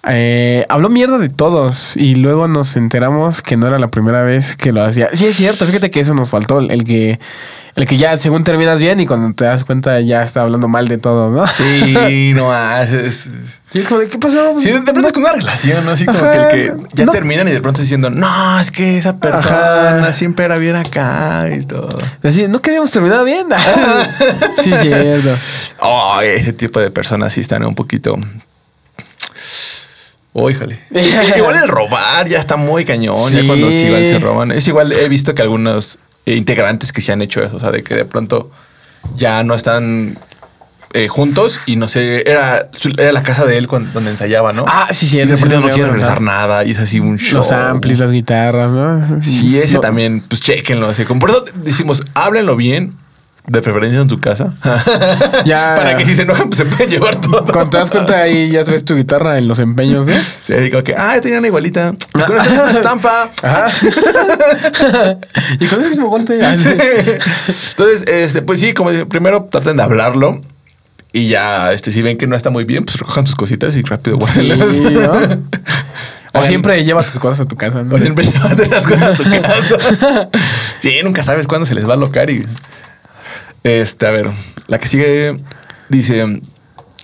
Eh, habló mierda de todos y luego nos enteramos que no era la primera vez que lo hacía. Sí, es cierto. Fíjate que eso nos faltó. El que, el que ya según terminas bien y cuando te das cuenta ya está hablando mal de todo, ¿no? Sí, no haces. Sí, es como de, ¿qué pasó? Sí, de pronto es como una relación, ¿no? Así como Ajá, que el que ya no- terminan y de pronto diciendo, no, es que esa persona Ajá. siempre era bien acá y todo. Así, no queríamos terminar bien. sí, es cierto. Oh, ese tipo de personas sí están un poquito. Oh, híjole. igual el robar ya está muy cañón. Ya Sí. cuando sí, igual se roban. Es igual, he visto que algunos eh, integrantes que se han hecho eso. O sea, de que de pronto ya no están eh, juntos y no sé, era, era la casa de él cuando, donde ensayaba, ¿no? Ah, sí, y cierto. de sí, no quiere regresar nada y es así un show. Los amplis, las guitarras, ¿no? Sí, ese No, también, pues chéquenlo. Así, como por eso decimos, háblenlo bien, de preferencia en tu casa. Ya. Para que si se enojan, pues se pueden llevar todo. Cuando te das cuenta ahí, ya ves tu guitarra en los empeños, ¿no? Sí, digo que, ah, tenía una igualita. Con esa misma estampa. Ajá. y con ese mismo golpe. ya. Sí. Entonces, este, pues sí, como primero traten de hablarlo. Y ya, este, si ven que no está muy bien, pues recojan sus cositas y rápido Sí, guárdenlas. ¿no? O siempre lleva tus cosas a tu casa. ¿no? O siempre llévate las cosas a tu casa. sí, nunca sabes cuándo se les va a locar. Y, este, a ver, la que sigue dice.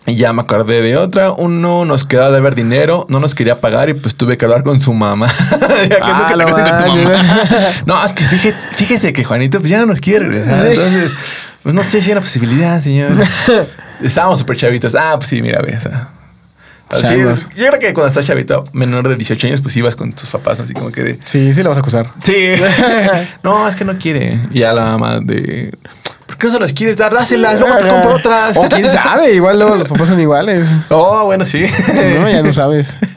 Ya me acordé de otra. Uno nos quedaba de ver dinero, no nos quería pagar y pues tuve que hablar con su mamá. ya que Ah, te no casas con tu manches. mamá. no, es que fíjate, fíjese que Juanito pues ya no nos quiere regresar. Entonces, pues no sé si hay una posibilidad, señor. Estábamos súper chavitos. Ah, pues sí, mira, güey. O sea, así es. Yo creo que cuando estás chavito, menor de 18 años, pues ibas con tus papás, así como que de. Sí, sí le vas a acusar. Sí. no, es que no quiere. Y ya la mamá de. ¿Por qué no se las quieres dar? Dáselas, luego te compro otras. O quién sabe, igual luego los papás son iguales. Oh, bueno, sí. No, ya no sabes.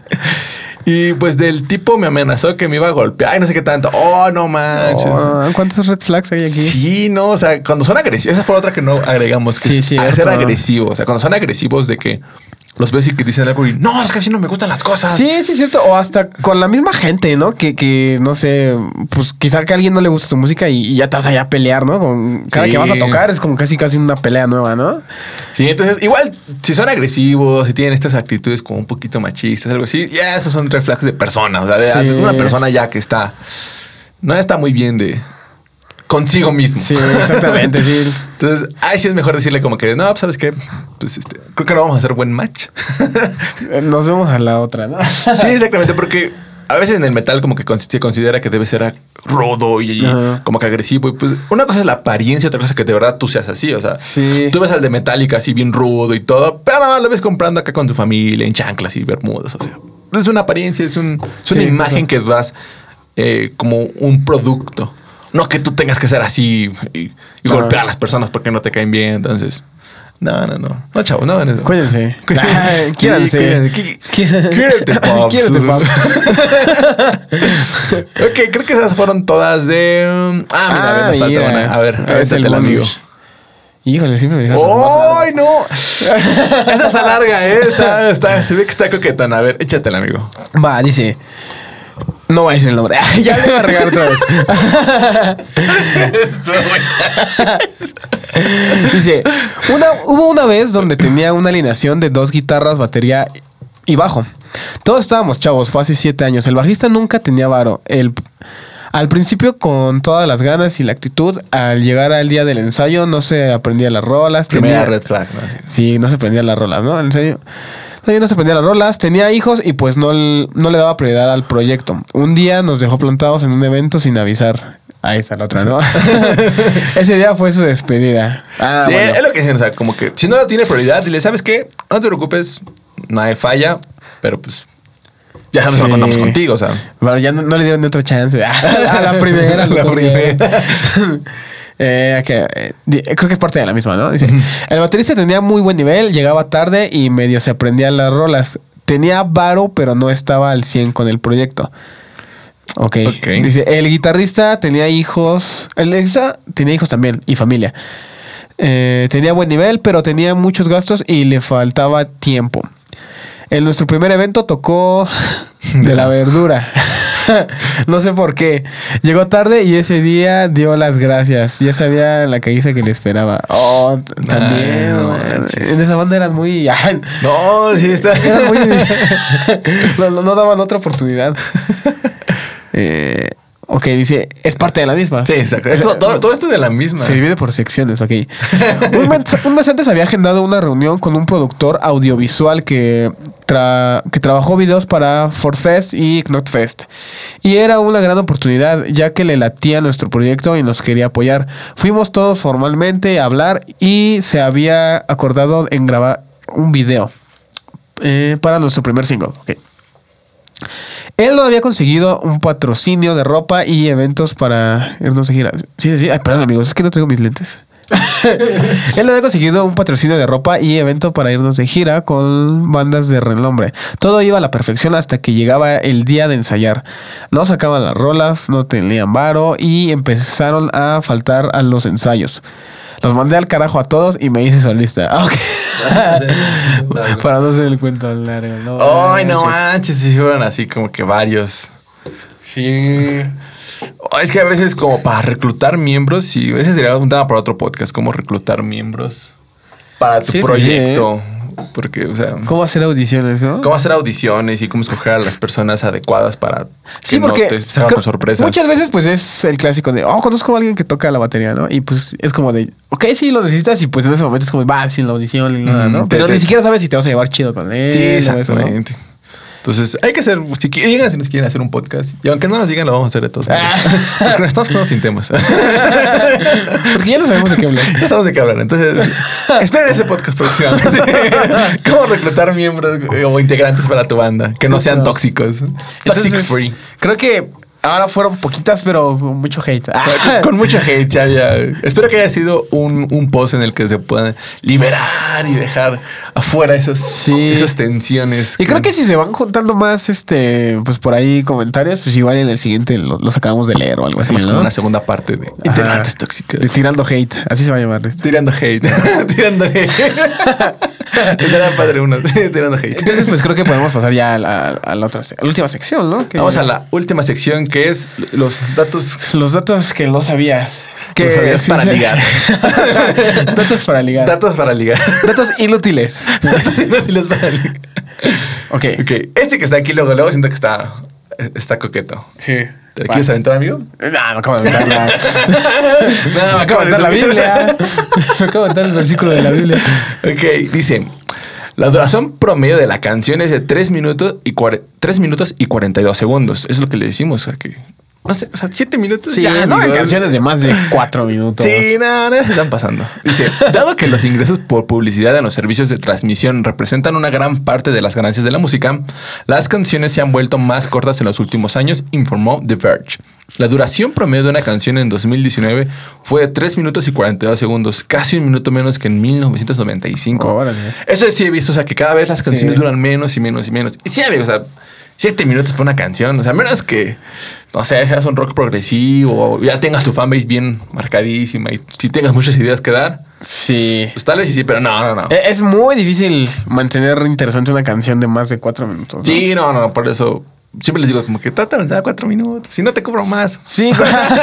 Y pues del tipo me amenazó que me iba a golpear. Ay, no sé qué tanto. Oh, no manches. Oh, ¿Cuántos red flags hay aquí? Sí, no, o sea, cuando son agresivos, esa fue otra que no agregamos, que Sí, es sí, a ser esto- agresivo. O sea, cuando son agresivos de que los ves y que dicen algo y no, es que así no me gustan las cosas. Sí, sí, es cierto. O hasta con la misma gente, ¿no? Que, que no sé, pues quizá que a alguien no le gusta tu música y, y ya te vas allá a pelear, ¿no? Con cada Sí. que vas a tocar es como casi casi una pelea nueva, ¿no? Sí, entonces igual si son agresivos, si tienen estas actitudes como un poquito machistas, algo así, ya esos son reflejos de persona, o sea, de, Sí. de una persona ya que está, no está muy bien de consigo mismo. Sí, exactamente, sí. Entonces, ahí sí es mejor decirle como que, no, ¿sabes qué? Pues este, creo que no vamos a hacer buen match. Eh, Nos vemos a la otra, ¿no? sí, exactamente, porque a veces en el metal como que se considera que debe ser rudo y Ajá. como que agresivo. Y pues una cosa es la apariencia, otra cosa es que de verdad tú seas así. O sea, Sí. tú ves al de Metallica así bien rudo y todo, pero nada más lo ves comprando acá con tu familia, en chanclas y bermudas. O sea, es una apariencia, es, un, es una Sí, imagen claro. que das eh, como un producto. No que tú tengas que ser así y, y golpear a las personas porque no te caen bien. Entonces, no, no, no. No, chavo, no eso. Cuídense. Cuídense. Qui- Quiérete, Pops. Quiérete, Pops. ok, creo que esas fueron todas de. Ah, mira, a ver, nos falta mira. una. A ver, Es avéntate el el amigo. Híjole, siempre me dejas. ¡Ay, no! esa está larga, esa. Está, se ve que está coquetona. A ver, échate el amigo. Va, dice. No voy a decir el nombre. ya le voy a regar otra vez. Dice, una, hubo una vez donde tenía una alineación de dos guitarras, batería y bajo. Todos estábamos chavos, fue hace siete años. El bajista nunca tenía varo. El, al principio con todas las ganas y la actitud, al llegar al día del ensayo no se aprendía las rolas. Primera tenía- red flag, ¿no? Sí, no se prendían las rolas, ¿no? En serio. No, ya no se prendían las rolas, tenía hijos y pues no, no le daba prioridad al proyecto. Un día nos dejó plantados en un evento sin avisar. Ahí está la otra, ¿no? Ese día fue su despedida. Ah, sí, bueno. es lo que dicen. O sea, como que si no lo tiene prioridad, dile, ¿sabes qué? No te preocupes, nadie falla, pero pues. Ya sabes, Sí. lo contamos contigo, o sea. Bueno, ya no, no le dieron ni otra chance. A la primera. A la primera. Eh, que, eh, creo que es parte de la misma, ¿no? Dice, el baterista tenía muy buen nivel, llegaba tarde y medio se aprendía las rolas. Tenía varo, pero no estaba al 100 con el proyecto. Ok. Ok. Dice, el guitarrista tenía hijos. El guitarrista tenía hijos también y familia. Eh, tenía buen nivel, pero tenía muchos gastos y le faltaba tiempo. En nuestro primer evento tocó de la verdura. no sé por qué. Llegó tarde y ese día dio las gracias. Ya sabía la caída que le esperaba. Oh, t- también. no en esa banda eran muy. ay, No, sí está. eran muy no, no- no daban otra oportunidad. Eh, ok, dice, es parte de la misma. Sí, exacto. Todo, todo esto es de la misma. Se divide por secciones, ok. un, mes, un mes antes había agendado una reunión con un productor audiovisual que, tra- que trabajó videos para Fest y Knotfest. Y era una gran oportunidad, ya que le latía nuestro proyecto y nos quería apoyar. Fuimos todos formalmente a hablar y se había acordado en grabar un video eh, para nuestro primer single. ok. Él no había conseguido un patrocinio de ropa y eventos para irnos de gira. Sí, sí. Ay, perdón, amigos, es que no traigo mis lentes. Él había conseguido un patrocinio de ropa y evento para irnos de gira con bandas de renombre. Todo iba a la perfección hasta que llegaba el día de ensayar. No sacaban las rolas, no tenían varo y empezaron a faltar a los ensayos. Los mandé al carajo a todos y me hice solista. Ah, ok. para no hacer el cuento largo. No Ay, no manches. sí fueron así como que varios. Sí. Es que a veces como para reclutar miembros, y ese sería un tema para otro podcast, como reclutar miembros para tu Sí, sí, sí, proyecto. Porque, o sea, ¿Cómo hacer audiciones, no? cómo hacer audiciones y cómo escoger a las personas adecuadas para Sí, que porque no te salgan sorpresas. muchas veces pues es el clásico de, oh, conozco a alguien que toca la batería, ¿no? Y pues es como de, ok, sí lo necesitas y pues en ese momento es como, va, sin la audición ni nada, ¿no? Pero te- ni siquiera sabes si te vas a llevar chido con él. Sí, eso, ¿no? Entonces, hay que hacer, si qui- digan si nos quieren hacer un podcast. Y aunque no nos digan, lo vamos a hacer de todos modos. Porque nos estamos quedando sin temas. Porque ya no sabemos de qué hablar. No sabemos de qué hablar. Entonces, esperen ese podcast próximamente. ¿Cómo reclutar miembros o integrantes para tu banda? Que no sean tóxicos. Entonces, free. Creo que ahora fueron poquitas, pero mucho hate. Con, con mucho hate, ya, ya. Espero que haya sido un, un post en el que se puedan liberar y dejar afuera esas, Sí. esas tensiones. Y creo que si se van juntando más, este, pues por ahí comentarios, pues igual en el siguiente lo- los acabamos de leer o algo así, hacemos como ¿no? una segunda parte de integrantes Ajá. tóxicas. De tirando hate, así se va a llamar esto. Tirando hate. Tirando hate. Estaría padre uno. Tirando hate. Entonces, pues creo que podemos pasar ya a la, a la otra, a la última sección, ¿no? Que- Vamos a la última sección que es los datos Los datos que no sabías. Que sabías sí, para ligar. datos para ligar. datos para ligar. datos inútiles. datos inútiles para ligar. Ok. Ok, este que está aquí luego, luego siento que está, está coqueto. Sí. ¿Te la quieres aventar, amigo? No, me acabo de aventar la... No, me acabo de aventar la Biblia. me acabo de aventar el versículo de la Biblia. Ok, dice. La duración promedio de la canción es de 3 minutos y, cuare- 3 minutos y 42 segundos. Eso es lo que le decimos. Que, no sé, o sea, 7 minutos. Sí, ya, no, digo, en canciones de más de cuatro minutos. Sí, no, no se están pasando. Dice, dado que los ingresos por publicidad en los servicios de transmisión representan una gran parte de las ganancias de la música, las canciones se han vuelto más cortas en los últimos años, informó The Verge. La duración promedio de una canción en 2019 fue de 3 minutos y 42 segundos, casi un minuto menos que en 1995. Órale. Eso sí he visto, o sea, que cada vez las canciones Sí. duran menos y menos y menos. Y sí, amigos, o sea, 7 minutos para una canción, o sea, menos que, no sé, seas un rock progresivo, ya tengas tu fanbase bien marcadísima y si tengas muchas ideas que dar, Sí. pues tal vez sí, sí, pero no, no, no. E- Es muy difícil mantener interesante una canción de más de cuatro minutos. ¿no? Sí, no, no, por eso siempre les digo como que trata de avanzar cuatro minutos, si no te cobro más. Sí.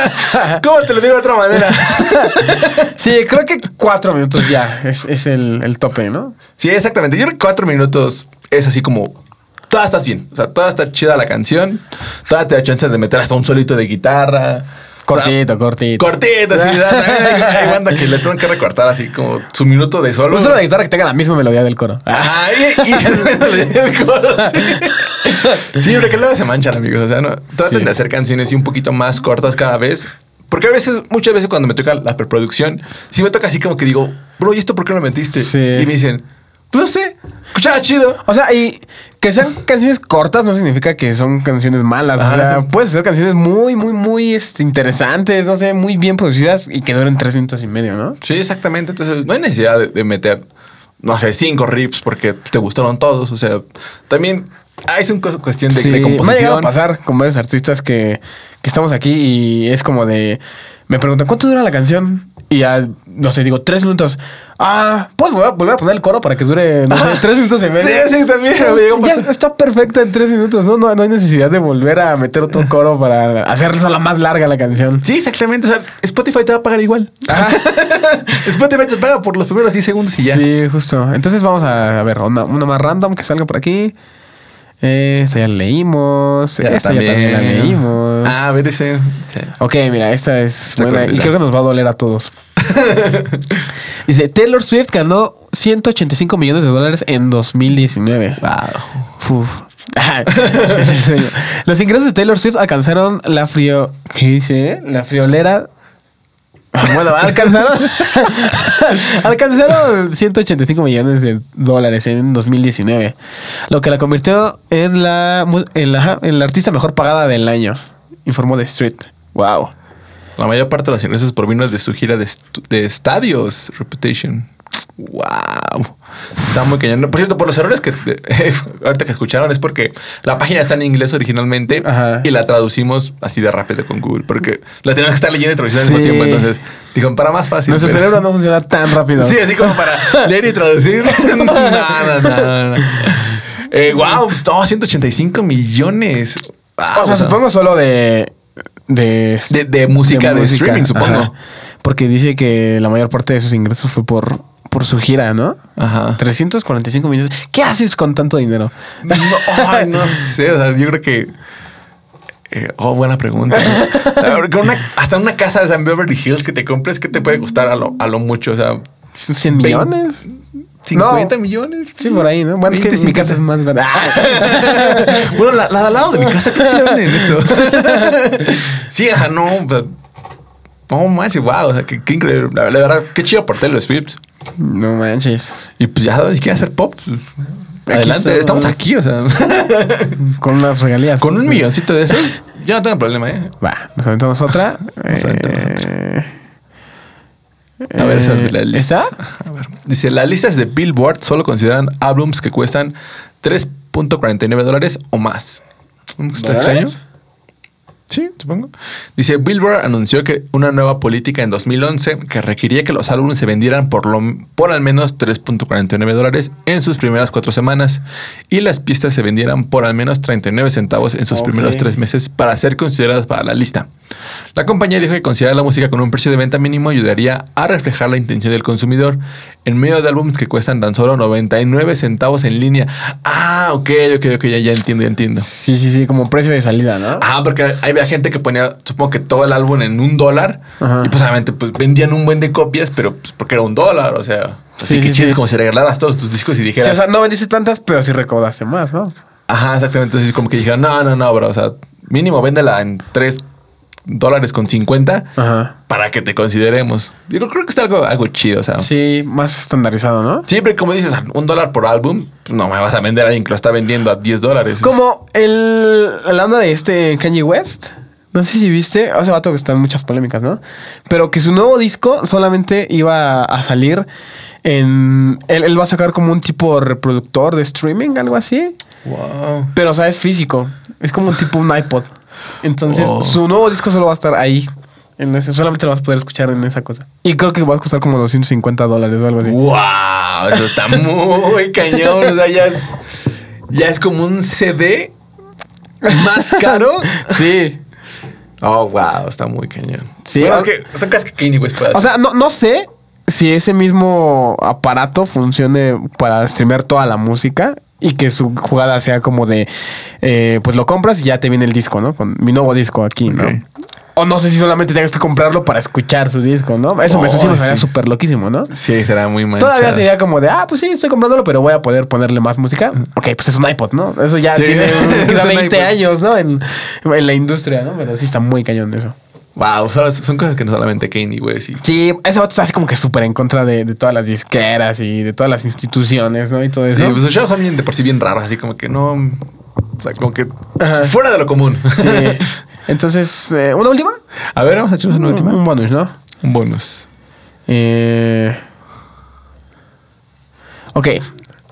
¿Cómo te lo digo de otra manera? sí, creo que cuatro minutos ya es, es el, el tope, ¿no? Sí, exactamente. Yo creo que cuatro minutos es así como. Toda estás bien. O sea, toda está chida la canción. Toda te da chance de meter hasta un solito de guitarra. Cortito, cortito. Cortito, sí. hay, banda que le tienen que recortar así como su minuto de solo. Un solo de guitarra que tenga la misma melodía del coro. Ajá, y, y el coro, sí. Sí, porque luego se manchan, amigos. O sea, no, traten Sí. de hacer canciones y un poquito más cortas cada vez. Porque a veces, muchas veces cuando me toca la preproducción, sí me toca así como que digo, bro, ¿y esto por qué lo metiste? Sí. Y me dicen, no sé, escuchaba chido. O sea, y que sean canciones cortas no significa que son canciones malas. O sea, sí. puedes hacer canciones muy, muy, muy este, interesantes, no sé, muy bien producidas y que duren tres minutos y medio, ¿no? Sí, exactamente. Entonces, no hay necesidad de, de meter, no sé, cinco riffs porque te gustaron todos. O sea, también ah, es una cuestión de, de me ha composición. llegado a pasar con varios artistas que, que estamos aquí y es como de. Me preguntan, ¿cuánto dura la canción? Y ya, no sé, digo, tres minutos. Ah, ¿puedes volver, volver a poner el coro para que dure, no sé, Ajá. tres minutos y medio? Sí, sí, también a Ya pasar. está perfecta en tres minutos, ¿no? ¿no? No hay necesidad de volver a meter otro coro para hacerla más larga la canción. Sí, exactamente. O sea, Spotify te va a pagar igual. Spotify te paga por los primeros 10 segundos y ya. Sí, justo. Entonces vamos a, a ver, una, una más random que salga por aquí. Eh, esta ya la leímos. Ya esta ya también la leímos. Ah, a ver ese. sí. Ok, mira, esta es Está buena y creo que nos va a doler a todos. Dice, Taylor Swift ganó 185 millones de dólares en 2019. Wow. Uf. Los ingresos de Taylor Swift alcanzaron la frío... ¿Qué dice? La friolera... Bueno, alcanzaron... alcanzaron 185 millones de dólares en 2019. Lo que la convirtió en la, en la, ajá, en la artista mejor pagada del año. Informó The Street. Wow. La mayor parte de los ingresos provino de su gira de, de estadios, Reputation. Wow. Está muy cañón. Por cierto, por los errores que ahorita que escucharon es porque la página está en inglés originalmente Ajá. y la traducimos así de rápido con Google porque la tenemos que estar leyendo y traduciendo al mismo tiempo. Entonces, dijo, para más fácil. Nuestro pero- cerebro no funciona tan rápido. Sí, así como para leer y traducir. no, no, no, no. Eh, wow, no, 185 millones. Wow, o sea, supongo solo de. De, De- de música, de streaming, supongo. Porque dice que la mayor parte de sus ingresos fue por, por su gira, ¿no? Ajá. 345 millones. ¿Qué haces con tanto dinero? No, no sé, o sea, yo creo que. eh, oh, buena pregunta. Una- hasta una casa de San Beverly Hills que te compres, ¿qué te puede costar a lo, a lo mucho? O sea, ¿Son 100 millones? 50 No. millones. Sí, por ahí, ¿no? Bueno, es que 20, mi casa es 50. más verdad. bueno, la, la de al lado de mi casa, ¿qué se venden eso? sí, ajá, no. No manches, wow, o sea, qué, qué increíble. La, la verdad, qué chido por Taylor Swift. No manches. Y pues ya sabes, si quieres hacer pop, pues, Aquí adelante. estamos. Aquí, o sea, Con unas regalías. con un milloncito de esos, Yo no tengo problema, ¿eh? Va, nos aventamos otra. Nos aventamos Eh, A ver, esa es la lista. ¿Esta? A ver. Dice, las listas de Billboard solo consideran álbums que cuestan 3.49 dólares o más. ¿Está extraño? Sí, supongo. Dice, Billboard anunció que una nueva política en 2011 que requería que los álbumes se vendieran por, lo, por al menos 3.49 dólares en sus primeras cuatro semanas y las pistas se vendieran por al menos 39 centavos en sus primeros tres meses para ser consideradas para la lista. La compañía dijo que considerar la música con un precio de venta mínimo ayudaría a reflejar la intención del consumidor en medio de álbumes que cuestan tan solo 99 centavos en línea. Ah, ok, ok, ok, ya, ya entiendo, ya entiendo. Sí, sí, sí, como precio de salida, ¿no? Ah, porque había gente que ponía, supongo que todo el álbum en un dólar Ajá. y pues obviamente pues vendían un buen de copias, pero pues porque era un dólar, o sea, así Sí, que sí, chido sí. como si regalaras todos tus discos y Sí, dijeras, o sea, no vendiste tantas, pero sí recaudaste más, ¿no? ajá, exactamente, entonces como que dijeron, no, no, no, bro, o sea, mínimo véndela en 3 dólares con 50 Ajá. para que te consideremos. Yo creo que está algo, algo chido, o sea. Sí, más estandarizado, ¿no? Siempre, como dices, un dólar por álbum, no me vas a vender a alguien que lo está vendiendo a 10 dólares. Como el, la onda de este Kanye West. No sé si viste, hace vato que están muchas polémicas, ¿no? Pero que su nuevo disco solamente iba a salir en... Él, él va a sacar como un tipo reproductor de streaming, algo así. Wow. Pero, o sea, es físico. Es como un tipo un iPod. Entonces, Oh. su nuevo disco solo va a estar ahí. En ese, solamente lo vas a poder escuchar en esa cosa. Y creo que va a costar como 250 dólares o algo así. Wow, eso está muy cañón. O sea, ya es, ya es como un CD más caro. Sí. Oh, wow, está muy cañón. Sí, Bueno, o- es que son cosas que Kanye West O sea, no, no sé si ese mismo aparato funcione para streamear toda la música y que su jugada sea como de, eh, pues lo compras y ya te viene el disco, ¿no? Con mi nuevo disco aquí, ¿no? O no sé si solamente tengas que comprarlo para escuchar su disco, ¿no? Eso me, eso sí me sería súper loquísimo, ¿no? sí, será muy manchado. Todavía sería como de, ah, pues sí, estoy comprándolo, pero voy a poder ponerle más música. Ok, pues es un iPod, ¿no? Eso ya Sí, tiene es quizá un 20 iPod. años, ¿no? En, en la industria, ¿no? Pero sí está muy cañón de eso. Wow, o sea, son cosas que no solamente Kanye West y Sí, ese vato está así como que súper en contra de, de todas las disqueras y de todas las instituciones, ¿no? Y todo eso. Sí, pues sus shows bien de por sí bien raros, así como que no. O sea, como que Ajá. fuera de lo común. Sí. Entonces, eh, ¿una última? A ver, vamos a echarnos una última. Un bonus, ¿no? Un bonus. Eh... Ok.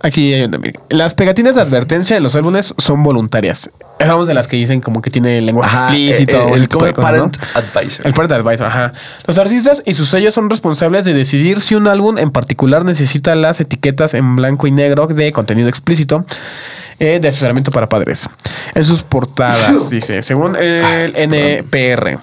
Aquí hay una, mira. Las pegatinas de advertencia de los álbumes son voluntarias. Hablamos de las que dicen como que tiene lenguaje explícito. eh, ese el, el cosas, ¿no? parent advisor. El Parent Advisor, ajá. Los artistas y sus sellos son responsables de decidir si un álbum en particular necesita las etiquetas en blanco y negro de contenido explícito eh, de asesoramiento para padres. En sus portadas, dice, según el NPR.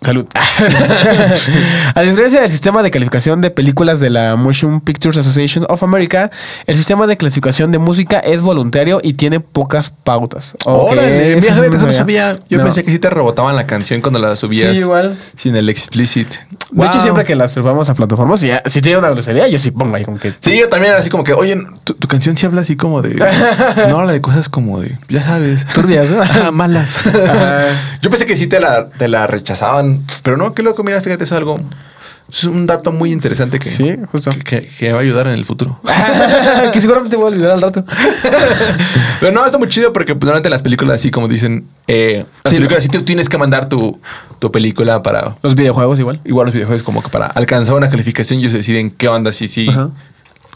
Salud. A diferencia del sistema de calificación de películas de la Motion Pictures Association of America, el sistema de clasificación de música es voluntario y tiene pocas pautas. Órale, fíjate, eso no sabía. Yo No. pensé que sí te rebotaban la canción cuando la subías. Sí, igual. Sin el explicit. De hecho, siempre que las subamos a plataformas, si, si tiene una grosería, yo sí pongo ahí como que. Sí, yo también así como que, oye, tu, tu canción sí habla así como de... no habla de cosas como de, ya sabes. Turbias, ¿no? Malas. Ajá. Yo pensé que sí te la, te la rechazaban, pero no, qué loco, mira, fíjate, es algo... Es un dato muy interesante que, Sí, justo. que, que- que va a ayudar en el futuro. que seguramente voy a olvidar al rato. Pero no, está muy chido porque pues, normalmente en las películas así como dicen, eh, las Sí, películas sí tú tienes que mandar tu, tu película para... Los videojuegos igual. Igual los videojuegos como que para alcanzar una calificación ellos deciden qué onda, si sí, Ajá.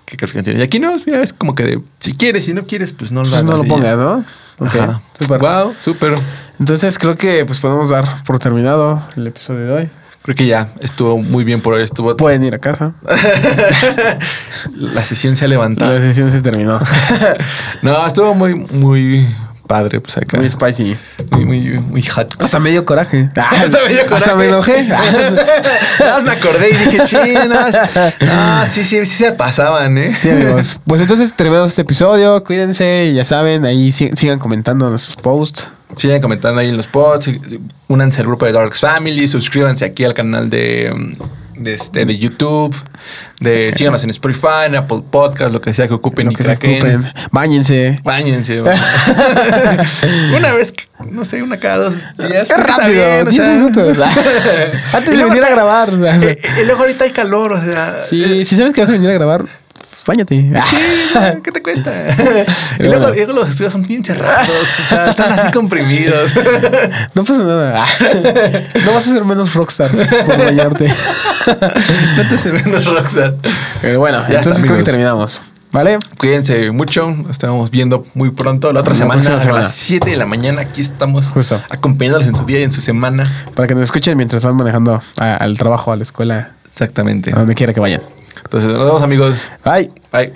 qué calificación. Y aquí no, mira, es como que de, si quieres, si no quieres, pues no lo Pues no lo pongas, ¿no? Ok, Ajá. súper. Wow, súper. Entonces creo que pues podemos dar por terminado el episodio de hoy. Creo que ya estuvo muy bien por hoy. Estuvo Pueden ir a casa. la sesión se ha levantado. La sesión se terminó. No, estuvo muy, muy padre, pues acá. Muy spicy. Muy, muy, muy hot. Hasta medio coraje. Hasta me dio Hasta me enojé. Me acordé y dije, chinas. Ah, sí, sí, sí se pasaban, ¿eh? Sí, amigos. Pues entonces terminamos este episodio. Cuídense, ya saben, ahí si- sigan comentando nuestros posts. Sigan comentando ahí en los pods. Únanse al grupo de Darks Family. Suscríbanse aquí al canal de, de, este, de YouTube. De, Síganos en Spotify, en Apple Podcast, lo que sea que ocupen Lo y que se ocupen. Báñense. Báñense. una vez, no sé, una cada dos días. Rápido, 10 minutos. Antes de venir a grabar. Eh, y luego ahorita hay calor, o sea. Sí, si sabes que vas a venir a grabar, bañate. ¿Qué te cuesta? y luego, los estudios son bien cerrados, o sea, están así comprimidos. No pasa nada. No vas a ser menos rockstar por bañarte. no te se ven los rockstar. Pero bueno, Ya entonces está, creo que terminamos. ¿Vale? Cuídense mucho, nos estamos viendo muy pronto. La otra La semana, a las 7 de la mañana, aquí estamos Justo. acompañándolos en su día y en su semana. Para que nos escuchen mientras van manejando a- al trabajo, a la escuela, Exactamente. a donde quiera que vayan. Entonces, nos vemos amigos. Bye. Bye.